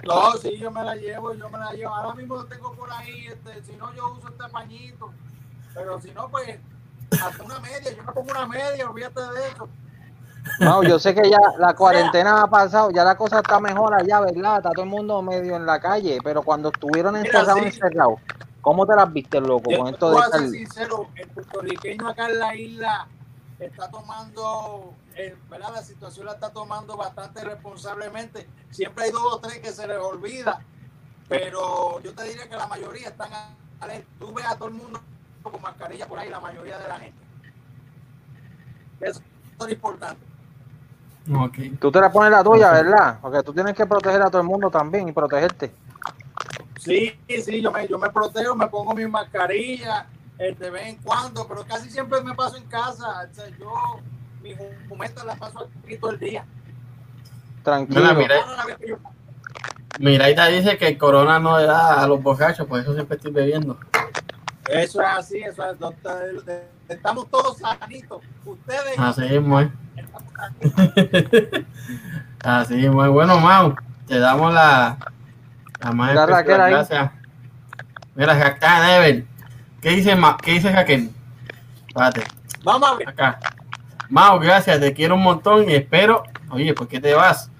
No, sí, yo me la llevo, yo me la llevo. Ahora mismo lo tengo por ahí, este, si no yo uso este pañito. Pero si no, pues, hasta una media, yo me pongo una media, olvídate de eso. Mao, yo sé que ya la cuarentena ha pasado, ya la cosa está mejor allá, ¿verdad? Está todo el mundo medio en la calle, pero cuando estuvieron encerrados, sí. encerrados, ¿cómo te las viste, loco? Yo Con esto voy de a ser estar- sincero, el puertorriqueño acá en la isla está tomando, eh, ¿verdad? La situación la está tomando bastante responsablemente. Siempre hay dos o tres que se les olvida, pero yo te diría que la mayoría están alerta. Tú ves a todo el mundo con mascarilla por ahí, la mayoría de la gente. Eso es importante. Ok. Tú te la pones la tuya, ¿verdad? Porque tú tienes que proteger a todo el mundo también y protegerte. Sí, sí, yo me, yo me protejo, me pongo mi mascarilla eh, de vez en cuando, pero casi siempre me paso en casa. O sea, yo, mi momento la paso aquí todo el día. Tranquilo. Mira, mira. Yo- Miraita dice que el corona no le da a los borrachos, por eso siempre estoy bebiendo. Eso es así, eso es, doctor, estamos todos sanitos. Ustedes Así es, muy. Así es, muy bueno, Mau. Te damos la, la más Mira, Raquel ahí. gracias. Mira, Ra- ah, Never. ¿Qué dice, Ma- ¿Qué dice Raquel? Espérate, Vamos a ver. acá. Mau, gracias, te quiero un montón y espero. Oye, ¿por qué te vas?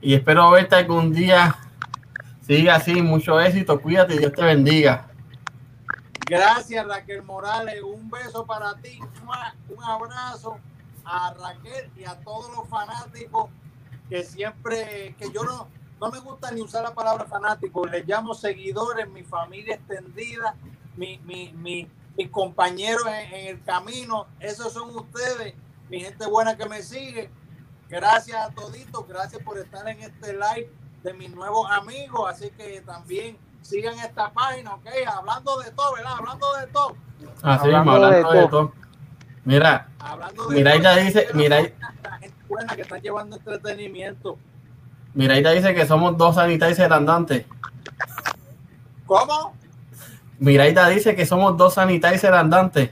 Y espero verte algún día. Siga así, mucho éxito, cuídate y Dios te bendiga. Gracias, Raquel Morales. Un beso para ti. Un abrazo a Raquel y a todos los fanáticos que siempre, que yo no, no me gusta ni usar la palabra fanático, les llamo seguidores, mi familia extendida, mi, mi, mi, mis compañeros en, en el camino. Esos son ustedes, mi gente buena que me sigue. Gracias a toditos, gracias por estar en este live de mis nuevos amigos. Así que también sigan esta página, ok, hablando de todo, ¿verdad? Hablando de todo. Así Hablando mismo, hablando de de, todo. todo. Mira, Hablando de Miraita todo, dice, mira, la gente buena que está llevando entretenimiento. Miraita dice que somos dos sanitizers andantes. ¿Cómo? Miraita dice que somos dos sanitizers andantes.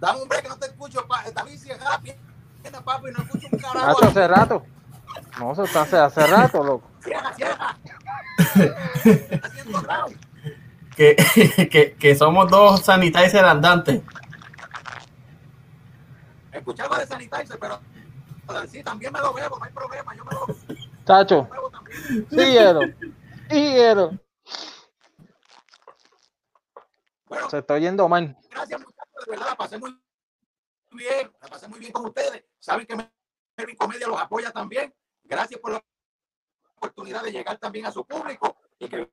Dame un break que no te escucho, pa. David, cierra la pierna, papi, no escucho un carajo. Hace, hace rato. No, eso está hace, hace rato, loco. Cierra, cierra. Está haciendo round. Que, que, que somos dos sanitizers andantes. Escuchaba de sanitizer, pero sí, también me lo bebo, no hay problema, yo me lo Chacho, bebo también. síguelo. Síguelo. Bueno, Se está oyendo mal. gracias muchachos, de verdad, la pasé muy bien, la pasé muy bien con ustedes. Saben que Melvin Comedia los apoya también. Gracias por la oportunidad de llegar también a su público y que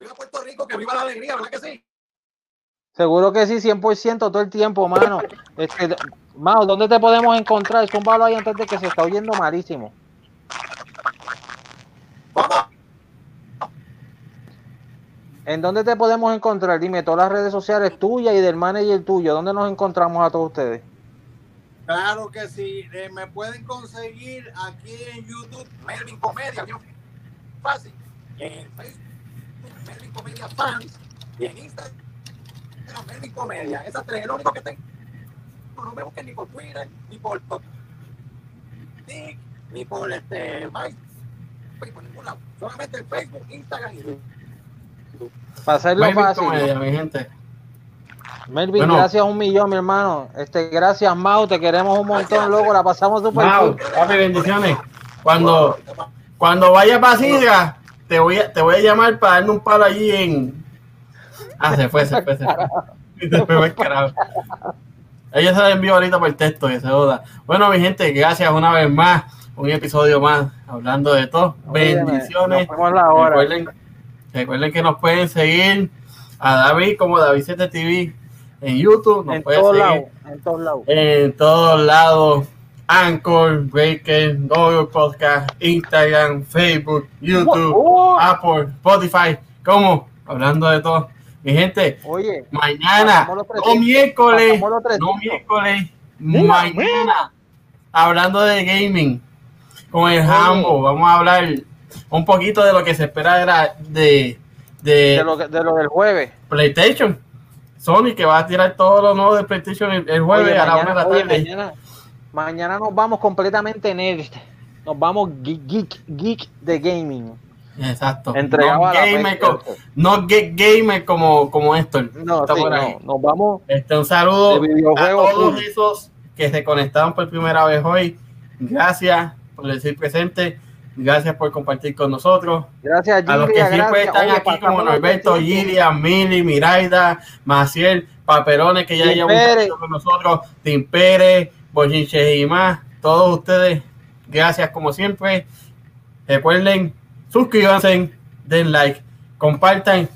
viva Puerto Rico, que viva la alegría, ¿verdad que sí? Seguro que sí, 100% todo el tiempo, mano. Este, Mao, ¿dónde te podemos encontrar? Zúmbalo ahí antes de que se está oyendo malísimo. Vamos. ¿En dónde te podemos encontrar? Dime todas las redes sociales tuyas y del manager tuyo. ¿Dónde nos encontramos a todos ustedes? Claro que sí. Eh, me pueden conseguir aquí en YouTube Melvin Comedia, fácil. En Facebook, Melvin Comedia Fans. Y en Instagram, Melvin Comedia. Esas tres es lo único que tengo. No me busquen ni por Twitter, ni por TikTok, ni por este MySpace, por ningún. Solamente en Facebook, Instagram y YouTube. Para hacerlo Melvin fácil. Comedia, mi gente. Melvin, Bueno. gracias un millón, mi hermano. Este, gracias, Mau, te queremos un montón, loco. La pasamos súper Mau, papi, bendiciones. Cuando, cuando vaya para Sidra, te voy, a, te voy a llamar para darme un palo allí en. Ah, se fue, se fue, se fue. Y se fue el carajo. Ella se la envió ahorita por texto, que se joda. Bueno, mi gente, gracias una vez más. Un episodio más hablando de todo. Bendiciones. Nos vemos la hora. Recuerden, recuerden que nos pueden seguir a David como David7 TV en YouTube. Nos En pueden todos seguir lados, en todos lados. en todos lados. Anchor, Breaker, Google Podcast, Instagram, Facebook, YouTube, Oh, Apple, Spotify. ¿Cómo? Hablando de todo. Mi gente, Oye, mañana, no 300, miércoles, pasamos los 300. no miércoles, Mira, mañana, hablando de gaming con el Oye. Hambo, vamos a hablar un poquito de lo que se espera de, la- de, de de lo, de lo del jueves. PlayStation. Sony que va a tirar todo lo nuevo de PlayStation el, el jueves Oye, a la mañana, una de la oye, tarde. mañana, mañana nos vamos completamente nerd. Nos vamos geek, geek, geek de gaming. Exacto. Entregado no a la gamer, peste. co- no get gamer como, como Héctor. No, sí, nos vamos. Este, un saludo a todos esos que se conectaron por primera vez hoy. Gracias por decir presente. Gracias por compartir con nosotros. Gracias, Gilia. A los que siempre están Oye, aquí, como Norberto, 300. Gilia, Mili, Miraida, Maciel, Paperones, que ya Tim llevan un ratito con nosotros, Tim Pérez, Bochinche y más. Todos ustedes, gracias como siempre. Recuerden, suscríbanse, den like, compartan.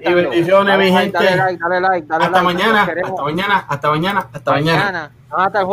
Y bendiciones, mi gente. Dale like, dale like, dale Hasta like, mañana, hasta mañana, hasta mañana, hasta mañana. Mañana. Hasta jueves.